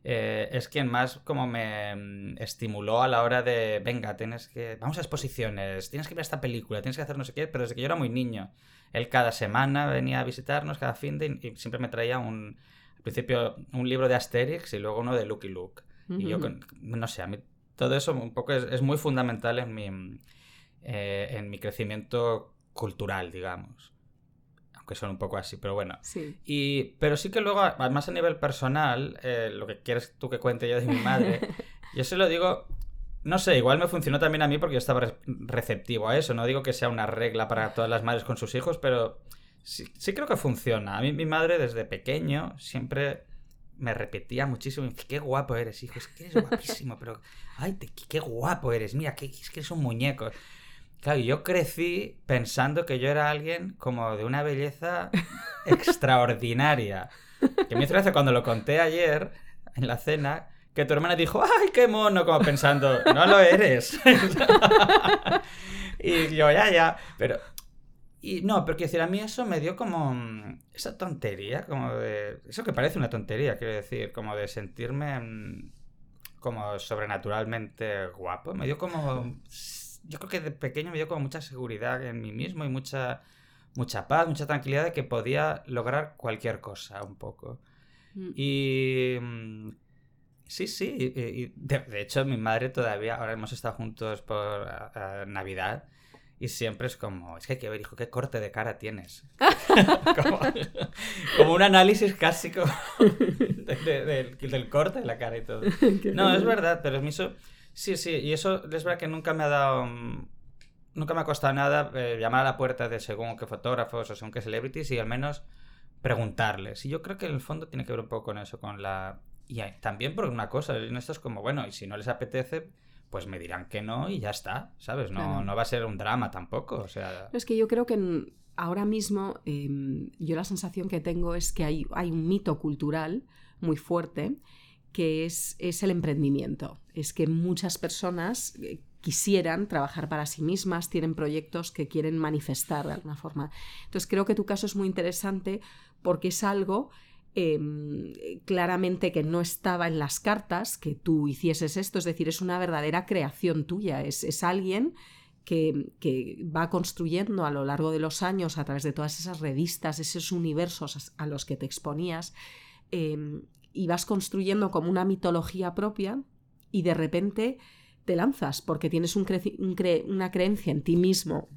eh, es quien más como me mm, estimuló a la hora de, venga, tienes que, vamos a exposiciones, tienes que ver esta película, tienes que hacer no sé qué, pero desde que yo era muy niño. Él cada semana venía a visitarnos, cada fin de, y siempre me traía un, al principio un libro de Asterix y luego uno de Lucky Luke. Y yo, no sé, a mí todo eso un poco es, es muy fundamental en mi, eh, en mi crecimiento cultural, digamos. Aunque son un poco así, pero bueno. Sí. Y, pero sí que luego, además a nivel personal, eh, lo que quieres tú que cuente yo de mi madre, yo se lo digo, no sé, igual me funcionó también a mí porque yo estaba re- receptivo a eso. No digo que sea una regla para todas las madres con sus hijos, pero sí, sí creo que funciona. A mí mi madre desde pequeño siempre me repetía muchísimo, qué guapo eres, hijo, es que eres guapísimo, pero, ay, te- qué, guapo eres, mira, que, es que eres un muñeco. Claro, yo crecí pensando que yo era alguien como de una belleza extraordinaria. Que me hizo gracia cuando lo conté ayer en la cena, que tu hermana dijo, ¡ay, qué mono! Como pensando, no lo eres. y yo, ya, ya. Pero. Y no, pero quiero decir, a mí eso me dio como. mm, Esa tontería, como de. Eso que parece una tontería, quiero decir, como de sentirme. mm, Como sobrenaturalmente guapo. Me dio como. Yo creo que de pequeño me dio como mucha seguridad en mí mismo y mucha. Mucha paz, mucha tranquilidad de que podía lograr cualquier cosa, un poco. Mm. Y. Sí, sí. y- de, de hecho, mi madre todavía. Ahora hemos estado juntos por Navidad. Y siempre es como. Es que hay que ver, hijo, qué corte de cara tienes. como, como un análisis casi como de- de- del, del corte de la cara y todo. No, es verdad, pero mí eso. Sí, sí, y eso es verdad que nunca me ha dado. mm, Nunca me ha costado nada eh, llamar a la puerta de según qué fotógrafos o según qué celebrities y al menos preguntarles. Y yo creo que en el fondo tiene que ver un poco con eso, con la. Y también por una cosa, en esto es como, bueno, y si no les apetece, pues me dirán que no y ya está, ¿sabes? No, Claro. no va a ser un drama tampoco, o sea. Es que yo creo que ahora mismo em, yo la sensación que tengo es que hay, hay un mito cultural muy fuerte que es, es el emprendimiento. Es que muchas personas eh, quisieran trabajar para sí mismas, tienen proyectos que quieren manifestar de alguna forma. Entonces creo que tu caso es muy interesante porque es algo em, claramente que no estaba en las cartas que tú hicieses esto, es decir, es una verdadera creación tuya, es, es alguien que, que, va construyendo a lo largo de los años a través de todas esas revistas, esos universos a los que te exponías, em, y vas construyendo como una mitología propia y de repente te lanzas porque tienes un una creencia en ti mismo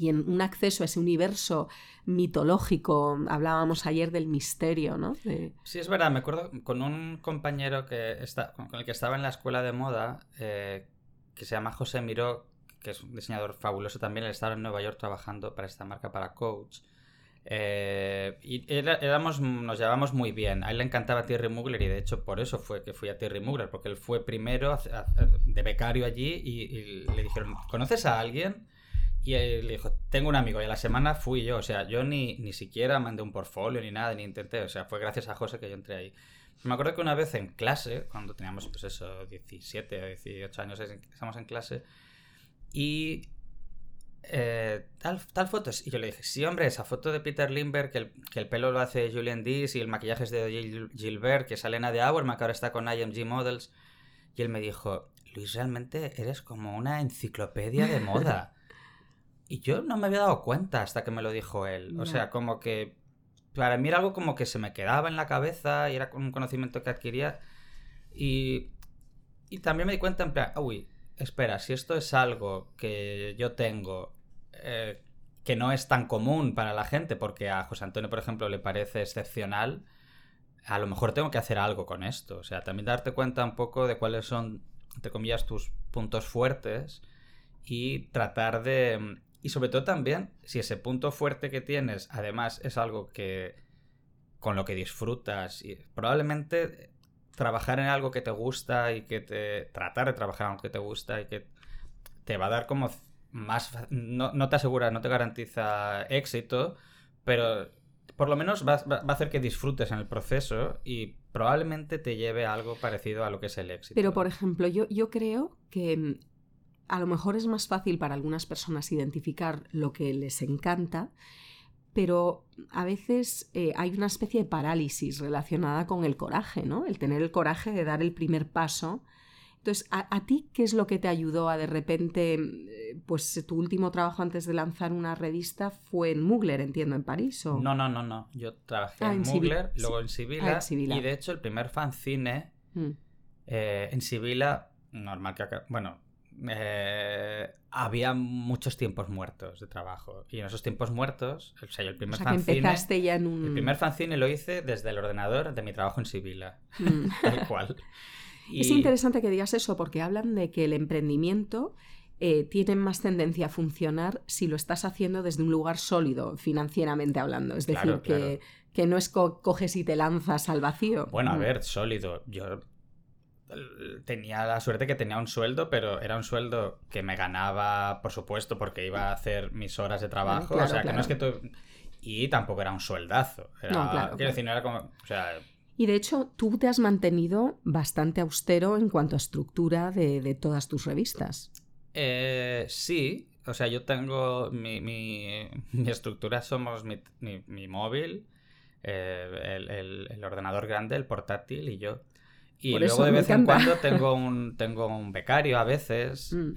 y en un acceso a ese universo mitológico. Hablábamos ayer del misterio, ¿no? Sí, es verdad. Me acuerdo con un compañero que está, con el que estaba en la escuela de moda, eh, que se llama José Miró, que es un diseñador fabuloso también. Él estaba en Nueva York trabajando para esta marca, para Coach. Eh, y éramos, nos llevábamos muy bien. A él le encantaba Thierry Mugler y de hecho por eso fue que fui a Thierry Mugler, porque él fue primero de becario allí y, le dijeron, ¿conoces a alguien? Y él le dijo, tengo un amigo y a la semana fui yo. O sea, yo ni, ni siquiera mandé un portfolio ni nada, ni intenté. O sea, fue gracias a José que yo entré ahí. Me acuerdo que una vez en clase, cuando teníamos pues eso, 17 o 18 años, estamos en clase, y eh, tal, tal foto. Y yo le dije, sí, hombre, esa foto de Peter Lindbergh, que el, que el pelo lo hace Julian Dees y el maquillaje es de Gilbert, que sale de Auerman, que ahora está con IMG Models. Y él me dijo, Luis, realmente eres como una enciclopedia de moda. y yo no me había dado cuenta hasta que me lo dijo él. O sea, como que para mí era algo como que se me quedaba en la cabeza y era un conocimiento que adquiría. Y, y también me di cuenta en plan, uy, espera, si esto es algo que yo tengo eh, que no es tan común para la gente, porque a José Antonio, por ejemplo, le parece excepcional, a lo mejor tengo que hacer algo con esto. O sea, también darte cuenta un poco de cuáles son, entre comillas, tus puntos fuertes y tratar de... Y sobre todo también, si ese punto fuerte que tienes, además, es algo que con lo que disfrutas y probablemente trabajar en algo que te gusta y que te. tratar de trabajar en algo que te gusta y que te va a dar como más. No, te asegura, no te garantiza éxito, pero por lo menos va, a hacer que disfrutes en el proceso y probablemente te lleve a algo parecido a lo que es el éxito. Pero, por ejemplo, yo, yo creo que a lo mejor es más fácil para algunas personas identificar lo que les encanta pero a veces eh, hay una especie de parálisis relacionada con el coraje, ¿no? El tener el coraje de dar el primer paso. Entonces, ¿a, ti qué es lo que te ayudó a de repente, eh, pues tu último trabajo antes de lanzar una revista fue en Mugler, entiendo, en París? ¿o? No, no, no, no. Yo trabajé ah, en, Mugler, luego en Sibila, ah, y de hecho el primer fanzine mm. eh, en Sibila, normal que acá, bueno, eh, había muchos tiempos muertos de trabajo. Y en esos tiempos muertos, o sea, el primer fanzine. ya en un... El primer fanzine lo hice desde el ordenador de mi trabajo en Sibila. Mm. Tal cual. Es interesante que digas eso porque hablan de que el emprendimiento eh, tiene más tendencia a funcionar si lo estás haciendo desde un lugar sólido, financieramente hablando. Es decir, que, que, no es coges y te lanzas al vacío. Bueno, a mm. ver, sólido. Yo tenía la suerte que tenía un sueldo, pero era un sueldo que me ganaba, por supuesto, porque iba a hacer mis horas de trabajo. o sea, que no es que tú... Y tampoco era un sueldazo. no, claro, Quiero decir, no era como... O sea... Y de hecho, tú te has mantenido bastante austero en cuanto a estructura de, todas tus revistas. Eh, sí, o sea, yo tengo mi, mi, mi estructura, somos mi, mi, móvil, eh, el, el, ordenador grande, el portátil y yo. Y luego de vez en cuando tengo un, tengo un becario a veces. Mm.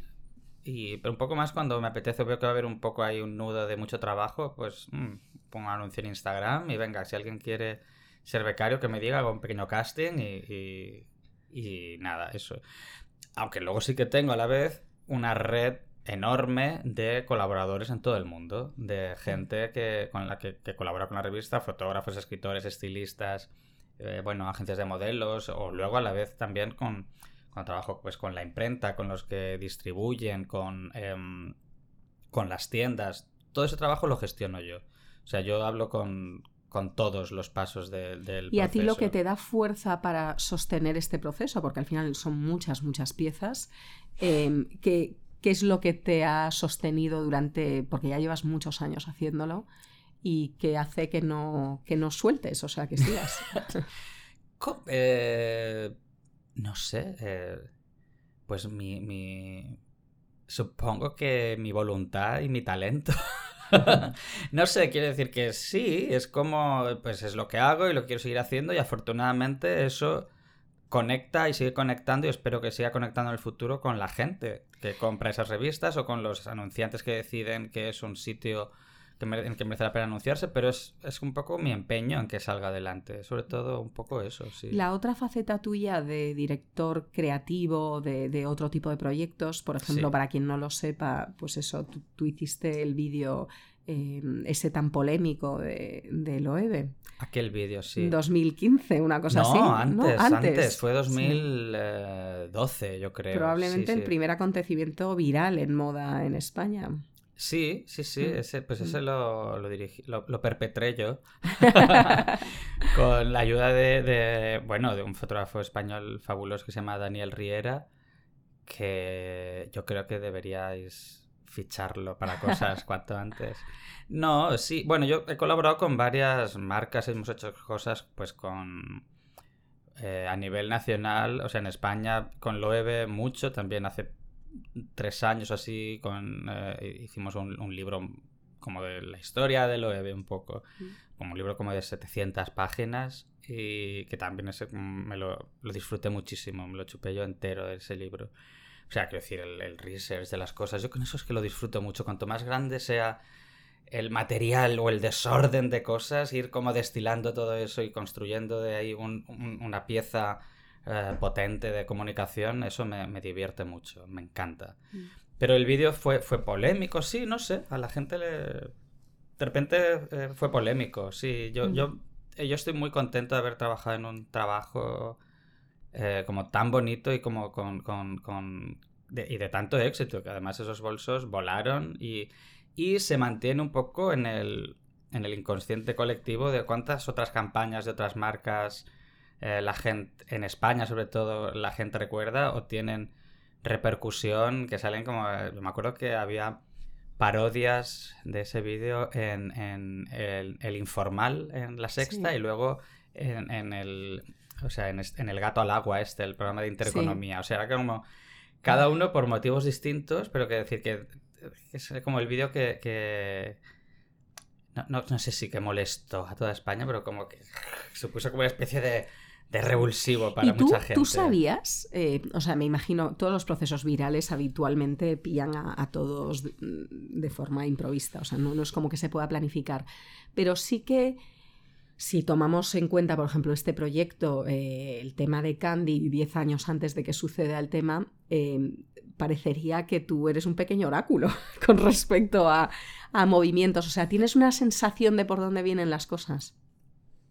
Y, pero un poco más cuando me apetece, veo que va a haber un poco ahí un nudo de mucho trabajo, pues mm, pongo un anuncio en Instagram y venga, si alguien quiere ser becario, que me diga, hago un pequeño casting y, y, nada, eso. Aunque luego sí que tengo a la vez una red enorme de colaboradores en todo el mundo, de gente que, con la que, que colabora con la revista, fotógrafos, escritores, estilistas, eh, bueno, agencias de modelos o luego a la vez también con, cuando trabajo pues con la imprenta, con los que distribuyen, con, em, con las tiendas. Todo ese trabajo lo gestiono yo. O sea, yo hablo con, con todos los pasos del proceso. Y a ti lo que te da fuerza para sostener este proceso, porque al final son muchas, muchas piezas, eh, ¿qué, ¿qué, es lo que te ha sostenido durante, porque ya llevas muchos años haciéndolo, y que hace que no, que no sueltes, o sea, que sigas. eh, no sé, eh, pues mi, mi, Supongo que mi voluntad y mi talento. no sé, quiere decir que sí, es como, pues es lo que hago y lo quiero seguir haciendo y afortunadamente eso conecta y sigue conectando y espero que siga conectando en el futuro con la gente que compra esas revistas o con los anunciantes que deciden que es un sitio que en que merece la pena anunciarse, pero es, es, un poco mi empeño en que salga adelante, sobre todo un poco eso, sí. La otra faceta tuya de director creativo de, de otro tipo de proyectos, por ejemplo, para quien no lo sepa, pues eso, tú, hiciste el vídeo eh, ese tan polémico de, de Loewe. Aquel vídeo, sí. 2015, una cosa así. Antes, ¿no? antes, antes, fue 2012, yo creo. Probablemente el primer acontecimiento viral en moda en España. Sí, sí, sí, mm. ese, pues ese mm. lo, lo, dirigí, lo, perpetré yo con la ayuda de, bueno, de un fotógrafo español fabuloso que se llama Daniel Riera, que yo creo que deberíais ficharlo para cosas cuanto antes. No, sí, bueno, yo he colaborado con varias marcas, hemos hecho cosas pues con... Eh, a nivel nacional, o sea, en España con Loewe mucho, también hace tres años así, con, eh, hicimos un, libro como de la historia de Loewe un poco, como un libro como de 700 páginas y que también ese, mm, me lo, lo, disfruté muchísimo, me lo chupé yo entero de ese libro. O sea, quiero decir, el, el research de las cosas, yo con eso es que lo disfruto mucho, cuanto más grande sea el material o el desorden de cosas, ir como destilando todo eso y construyendo de ahí una pieza eh, potente de comunicación, eso me, divierte mucho, me encanta. Mm. Pero el vídeo fue, fue polémico, sí, no sé, a la gente le... De repente eh, fue polémico, sí, yo, mm. yo, eh, yo estoy muy contento de haber trabajado en un trabajo como tan bonito y como con... con, con de, y de tanto éxito, que además esos bolsos volaron y, y se mantiene un poco en el, en el inconsciente colectivo de cuántas otras campañas de otras marcas eh, la gente, en España sobre todo, la gente recuerda o tienen repercusión que salen como... Me acuerdo que había parodias de ese vídeo en, el, informal en la sexta y luego en, el o sea en, el gato al agua este el programa de intereconomía. O sea era como cada uno por motivos distintos pero que decir que es como el vídeo que, No, no, sé si que molestó a toda España pero como que se puso como una especie de de revulsivo para mucha gente. ¿Tú sabías? Eh, o sea, me imagino, todos los procesos virales habitualmente pillan a, todos de, forma improvista, o sea, no, no, es como que se pueda planificar, pero sí que si tomamos en cuenta, por ejemplo, este proyecto, eh, el tema de Candy, 10 años antes de que suceda el tema, eh, parecería que tú eres un pequeño oráculo con respecto a, a movimientos, o sea, tienes una sensación de por dónde vienen las cosas.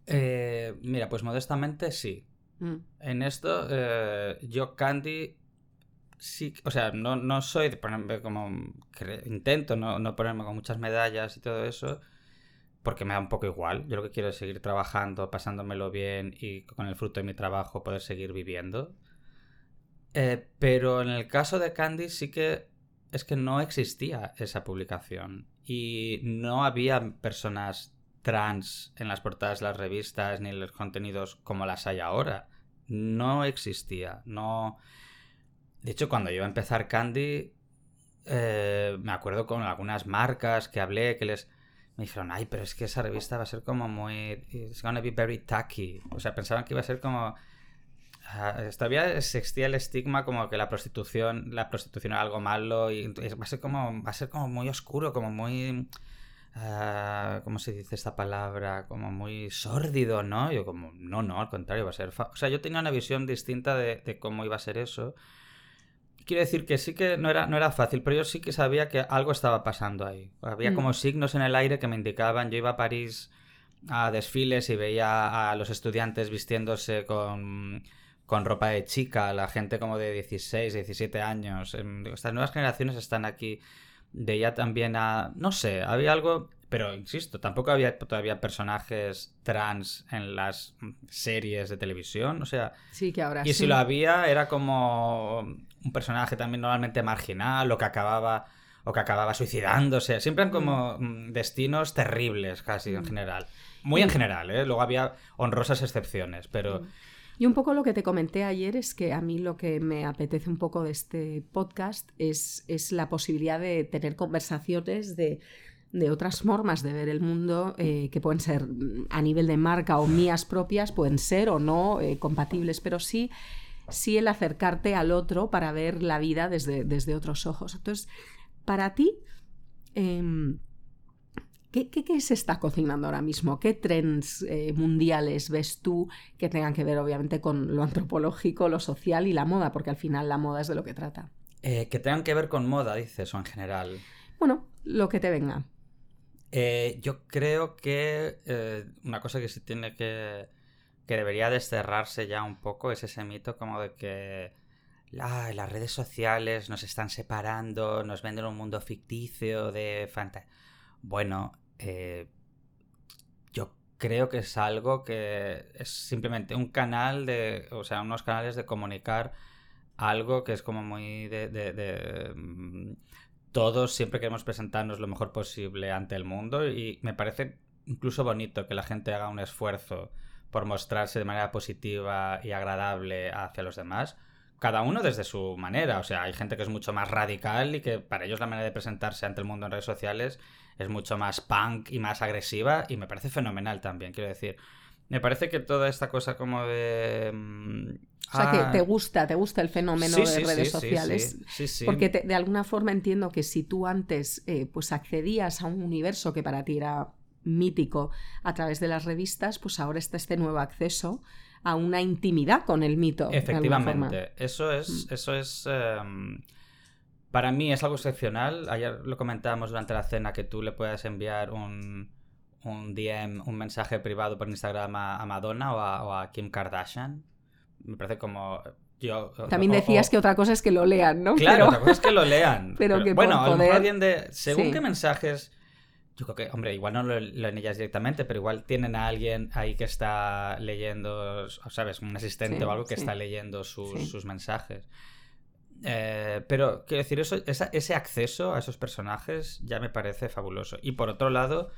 Eh, mira, pues modestamente sí. Mm. En esto, eh, yo Candy sí, o sea, no, no soy de ponerme como, intento no, no, ponerme con muchas medallas y todo eso, porque me da un poco igual. Yo lo que quiero es seguir trabajando, pasándomelo bien y con el fruto de mi trabajo poder seguir viviendo. Eh, pero en el caso de Candy sí que es que no existía esa publicación y no había personas trans en las portadas de las revistas ni en los contenidos como las hay ahora. No existía. No. De hecho, cuando yo iba a empezar Candy, eh, me acuerdo con algunas marcas que hablé que les me dijeron, ay, pero es que esa revista va a ser como muy. It's gonna be very tacky. O sea, pensaban que iba a ser como. Uh, todavía existía el estigma como que la prostitución, la prostitución era algo malo y va a ser como, va a ser como muy oscuro, como muy Ah, ¿cómo se dice esta palabra? Como muy sórdido, ¿no? Yo como, no, no, al contrario, va a ser... O sea, yo tenía una visión distinta de, cómo iba a ser eso. Quiero decir que sí que no era, no era fácil, pero yo sí que sabía que algo estaba pasando ahí. Había mm. como signos en el aire que me indicaban. Yo iba a París a desfiles y veía a los estudiantes vistiéndose con, con ropa de chica, la gente como de 16, 17 años. Estas nuevas generaciones están aquí de ella también a... No sé, había algo... Pero insisto, tampoco había todavía personajes trans en las series de televisión. O sea. Sí, que ahora Y si lo había, era como un personaje también normalmente marginal o que acababa. o que acababa suicidándose. Siempre eran como mm. Mm, destinos terribles, casi en mm. general. Muy en general, ¿eh? Luego había honrosas excepciones, pero. Y un poco lo que te comenté ayer es que a mí lo que me apetece un poco de este podcast es, es la posibilidad de tener conversaciones de, de otras formas de ver el mundo eh, que pueden ser mm, a nivel de marca o mías propias, pueden ser o no eh, compatibles, pero sí, sí el acercarte al otro para ver la vida desde, desde otros ojos. Entonces, para ti, em, ¿qué, se está cocinando ahora mismo? ¿Qué trends eh, mundiales ves tú que tengan que ver obviamente con lo antropológico, lo social y la moda? Porque al final la moda es de lo que trata. que tengan que ver con moda, dices, o en general. Bueno, lo que te venga. Eh, yo creo que eh, una cosa que sí tiene que. que debería desterrarse ya un poco es ese mito como de que. las redes sociales nos están separando, nos venden un mundo ficticio de fantasía. Bueno, eh, yo creo que es algo que es simplemente un canal de. o sea, unos canales de comunicar algo que es como muy de mm, todos siempre queremos presentarnos lo mejor posible ante el mundo y me parece incluso bonito que la gente haga un esfuerzo por mostrarse de manera positiva y agradable hacia los demás. Cada uno desde su manera, o sea, hay gente que es mucho más radical y que para ellos la manera de presentarse ante el mundo en redes sociales es mucho más punk y más agresiva y me parece fenomenal también, quiero decir. Me parece que toda esta cosa como de... Mm, o sea, que te ah, gusta, te gusta el fenómeno de redes sociales. Sí, sí, Porque de alguna forma entiendo que si tú antes eh, pues accedías a un universo que para ti era mítico a través de las revistas, pues ahora está este nuevo acceso a una intimidad con el mito. Efectivamente, eso es, mm. eso es em, para mí es algo excepcional. Ayer lo comentábamos durante la cena que tú le puedas enviar un, un DM, un mensaje privado por Instagram a, Madonna o a, Kim Kardashian. Me parece como yo, También decías que otra cosa es que lo lean, ¿no? Claro, otra cosa es que lo lean. pero, que bueno, alguien de. Según qué mensajes. Yo creo que, hombre, igual no lo leen ellas directamente, pero igual tienen a alguien ahí que está leyendo, ¿sabes? Un asistente o algo que está leyendo sus, mensajes. Eh, pero quiero decir, eso, ese acceso a esos personajes ya me parece fabuloso. Y por otro lado,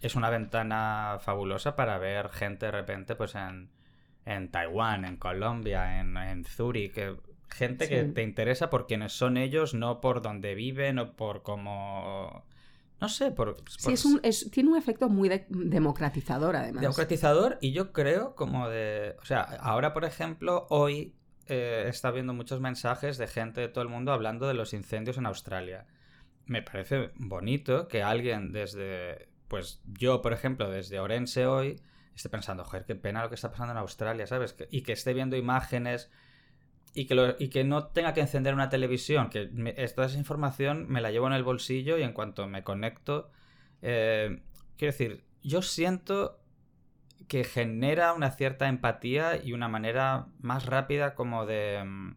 es una ventana fabulosa para ver gente de repente pues en, en Taiwán, en Colombia, en, en Zurich, gente que te interesa por quienes son ellos, no por dónde viven o por cómo... No sé, por... Sí, es un, tiene un efecto muy democratizador además. Democratizador y yo creo como de... O sea, ahora por ejemplo, hoy eh, está viendo muchos mensajes de gente de todo el mundo hablando de los incendios en Australia. Me parece bonito que alguien desde pues yo, por ejemplo, desde Orense hoy, esté pensando, joder, qué pena lo que está pasando en Australia, ¿sabes? y que esté viendo imágenes y que, y que no tenga que encender una televisión, que toda esa información me la llevo en el bolsillo y en cuanto me conecto, eh, quiero decir, yo siento que genera una cierta empatía y una manera más rápida como de... Mm,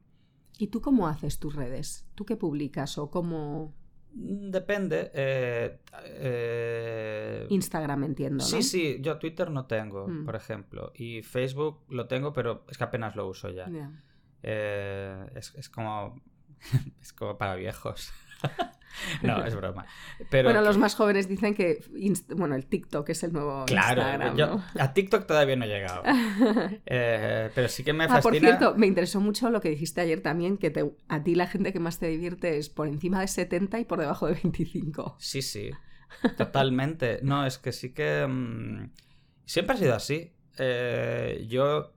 ¿Y tú cómo haces tus redes? ¿Tú qué publicas o cómo...? Mm, depende. Eh, eh, Instagram entiendo. ¿no? Sí, sí, yo Twitter no tengo, mm. por ejemplo. Y Facebook lo tengo, pero es que apenas lo uso ya. Eh, es, como. es como para viejos. no, es broma. Pero bueno, los más jóvenes dicen que bueno, el TikTok es el nuevo claro, Instagram. Yo, A TikTok todavía no he llegado. Eh, pero sí que me fascina. Ah, por cierto, me interesó mucho lo que dijiste ayer también, que te, a ti la gente que más te divierte es por encima de 70 y por debajo de 25. Sí, sí. Totalmente. No, es que sí que. Mm, siempre ha sido así. Eh, yo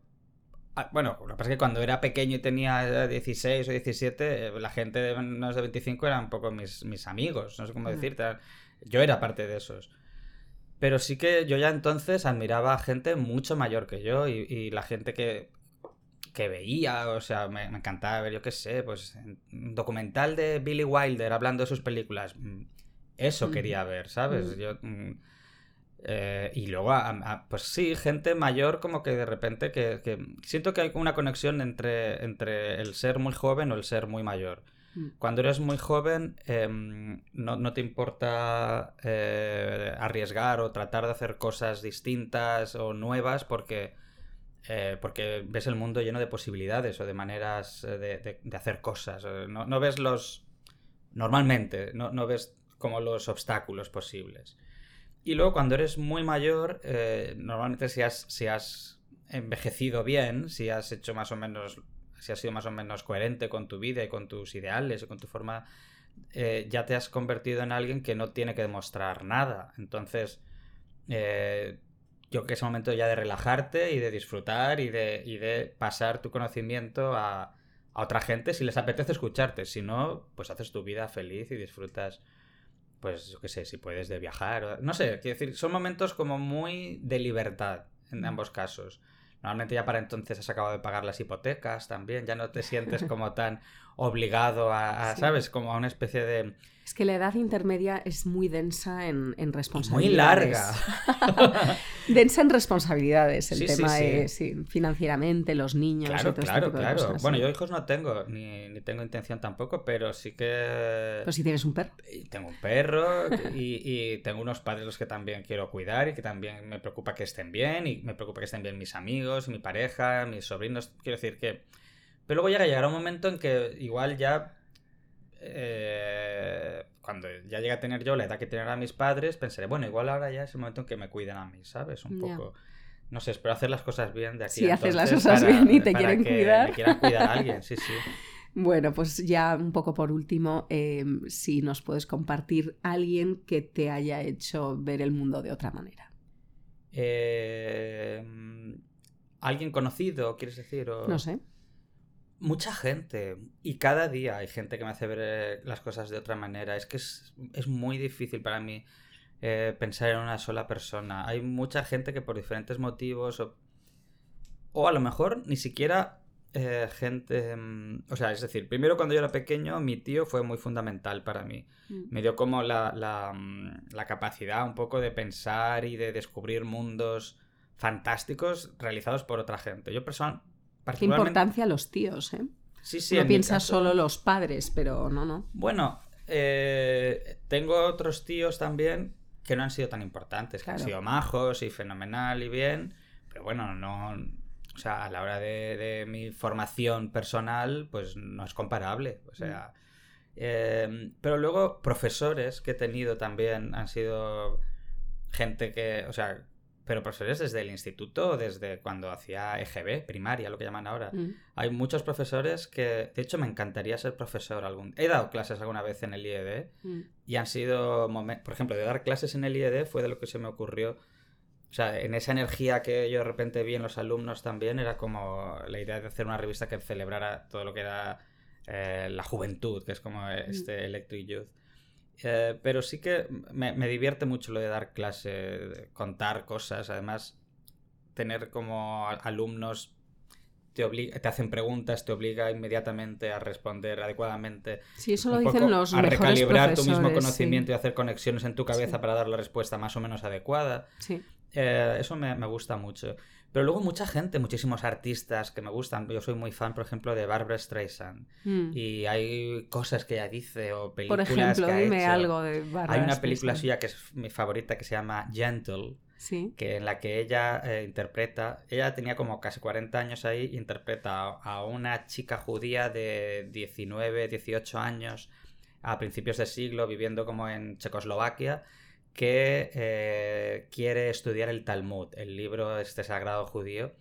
bueno, lo que pasa es que cuando era pequeño y tenía 16 o 17, eh, la gente de menos de 25 eran un poco mis, mis amigos, no sé cómo decirte. Yo era parte de esos. Pero sí que yo ya entonces admiraba a gente mucho mayor que yo y, la gente que, que veía, o sea, me, encantaba ver, yo qué sé, pues un documental de Billy Wilder hablando de sus películas. Mm, eso quería ver, ¿sabes? Yo mm, eh, y luego, pues sí, gente mayor como que de repente que, siento que hay una conexión entre, entre el ser muy joven o el ser muy mayor. Mm. Cuando eres muy joven em, no, te importa eh, arriesgar o tratar de hacer cosas distintas o nuevas porque, eh, porque ves el mundo lleno de posibilidades o de maneras de, hacer cosas. No, no, ves los... Normalmente, no, no ves como los obstáculos posibles. Y luego cuando eres muy mayor, eh, normalmente si has, si has envejecido bien, si has hecho más o menos, si has sido más o menos coherente con tu vida y con tus ideales y con tu forma eh, ya te has convertido en alguien que no tiene que demostrar nada. Entonces, eh, yo creo que es el momento ya de relajarte y de disfrutar y de, y de pasar tu conocimiento a, a otra gente si les apetece escucharte. Si no, pues haces tu vida feliz y disfrutas, pues yo qué sé, si puedes de viajar. no sé, quiero decir, son momentos como muy de libertad en ambos casos. Normalmente ya para entonces has acabado de pagar las hipotecas también, ya no te sientes como tan obligado a, ¿sabes? Como a una especie de es que la edad intermedia es muy densa en, en responsabilidades. Muy larga. densa en responsabilidades, el tema es financieramente, los niños. Claro, este claro, claro. bueno, yo hijos no tengo, ni, ni, tengo intención tampoco, pero sí que. Pero si tienes un perro. tengo un perro y, y, tengo unos padres los que también quiero cuidar y que también me preocupa que estén bien y me preocupa que estén bien mis amigos, mi pareja, mis sobrinos. Quiero decir que. Pero luego llega a llegar un momento en que igual ya eh, cuando ya llegue a tener yo la edad que tener a mis padres, pensaré, bueno, igual ahora ya es el momento en que me cuiden a mí, ¿sabes? Un poco. No sé, espero hacer las cosas bien de aquí. Si haces las cosas bien y te quieren cuidar. Me quieran cuidar a alguien, sí, sí. Bueno, pues ya un poco por último, em, si nos puedes compartir alguien que te haya hecho ver el mundo de otra manera. Em, ¿Alguien conocido, quieres decir? No sé. Mucha gente. Y cada día hay gente que me hace ver las cosas de otra manera. Es que es, muy difícil para mí eh, pensar en una sola persona. Hay mucha gente que por diferentes motivos o, o a lo mejor ni siquiera eh, gente... Mm, o sea, es decir, primero cuando yo era pequeño mi tío fue muy fundamental para mí. Mm. Me dio como la, la, mm, la capacidad un poco de pensar y de descubrir mundos fantásticos realizados por otra gente. Yo personal Qué importancia los tíos, ¿eh? Sí, sí. No piensas solo los padres, pero no, no. Bueno, eh, tengo otros tíos también que no han sido tan importantes, que han sido majos y fenomenal y bien, pero bueno, no. O sea, a la hora de, mi formación personal, pues no es comparable. O sea. Mm. Eh, pero luego, profesores que he tenido también han sido gente que. O sea, pero profesores desde el instituto, desde cuando hacía EGB, primaria, lo que llaman ahora. Mm. Hay muchos profesores que, de hecho, me encantaría ser profesor. Algún... He dado clases alguna vez en el IED mm. y han sido, por ejemplo, de dar clases en el IED fue de lo que se me ocurrió. O sea, en esa energía que yo de repente vi en los alumnos también, era como la idea de hacer una revista que celebrara todo lo que era eh, la juventud, que es como mm. este Electric Youth. Eh, pero sí que me, divierte mucho lo de dar clase, contar cosas, además tener como alumnos te, obliga, te hacen preguntas, te obliga inmediatamente a responder adecuadamente. Sí, eso lo dicen los A recalibrar tu mismo conocimiento y hacer conexiones en tu cabeza para dar la respuesta más o menos adecuada. Sí. Eh, eso me, me, gusta mucho. Pero luego mucha gente, muchísimos artistas que me gustan. Yo soy muy fan, por ejemplo, de Barbara Streisand. Mm. Y hay cosas que ella dice o películas por ejemplo, que ha dime algo de Barbara Hay una película suya que es mi favorita que se llama Gentle. Sí. Que en la que ella eh, interpreta, ella tenía como casi 40 años ahí, interpreta a una chica judía de 19, 18 años a principios de siglo viviendo como en Checoslovaquia que eh, quiere estudiar el Talmud, el libro este sagrado judío,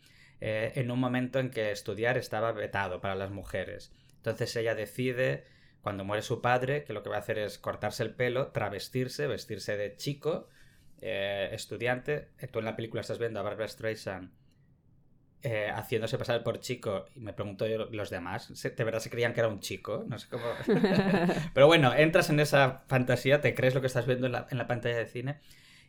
eh, en un momento en que estudiar estaba vetado para las mujeres. Entonces ella decide, cuando muere su padre, que lo que va a hacer es cortarse el pelo, travestirse, vestirse de chico, eh, estudiante. Tú en la película estás viendo a Barbara Streisand eh, haciéndose pasar por chico. Y me pregunto yo, los demás, ¿de verdad se creían que era un chico? No sé cómo. Pero bueno, entras en esa fantasía, te crees lo que estás viendo en la, pantalla de cine.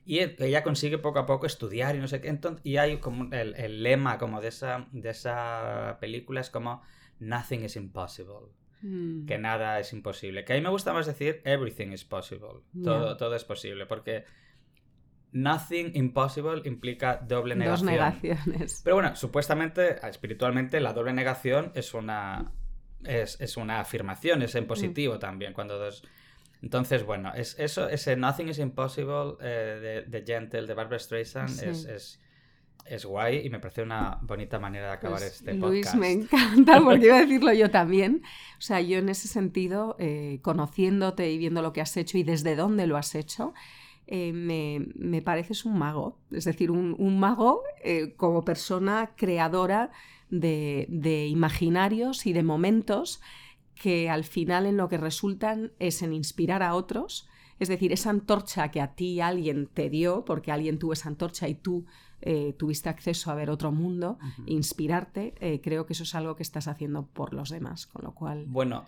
Y ella consigue poco a poco estudiar y no sé qué. Entonces, y hay como el, lema como de esa, de esa película es como Nothing is impossible. Hmm. Que nada es imposible. Que a mí me gusta más decir Everything is possible. Todo, todo es posible. Porque Nothing impossible implica doble negación. Dos negaciones. Pero bueno, supuestamente, espiritualmente, la doble negación es una, es, una afirmación, es en mm. positivo también. Cuando dos... Entonces, bueno, es, eso, ese Nothing is Impossible eh, de, Gentle, de Barbara Streisand, es, es, guay y me parece una bonita manera de acabar pues, este podcast. Luis, me encanta, porque iba a decirlo yo también. O sea, yo en ese sentido, eh, conociéndote y viendo lo que has hecho y desde dónde lo has hecho, eh, me, me, pareces un mago, es decir, un, mago eh, como persona creadora de, imaginarios y de momentos que al final en lo que resultan es en inspirar a otros, es decir, esa antorcha que a ti alguien te dio, porque alguien tuvo esa antorcha y tú eh, tuviste acceso a ver otro mundo, inspirarte, eh, creo que eso es algo que estás haciendo por los demás, con lo cual... Bueno,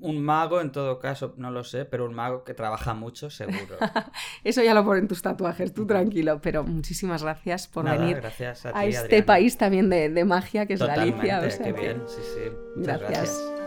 un mago, en todo caso, no lo sé, pero un mago que trabaja mucho, seguro. Eso ya lo ponen tus tatuajes, tú tranquilo. Pero muchísimas gracias por venir a, este país también de, magia que es Galicia. qué bien, sí, sí. gracias.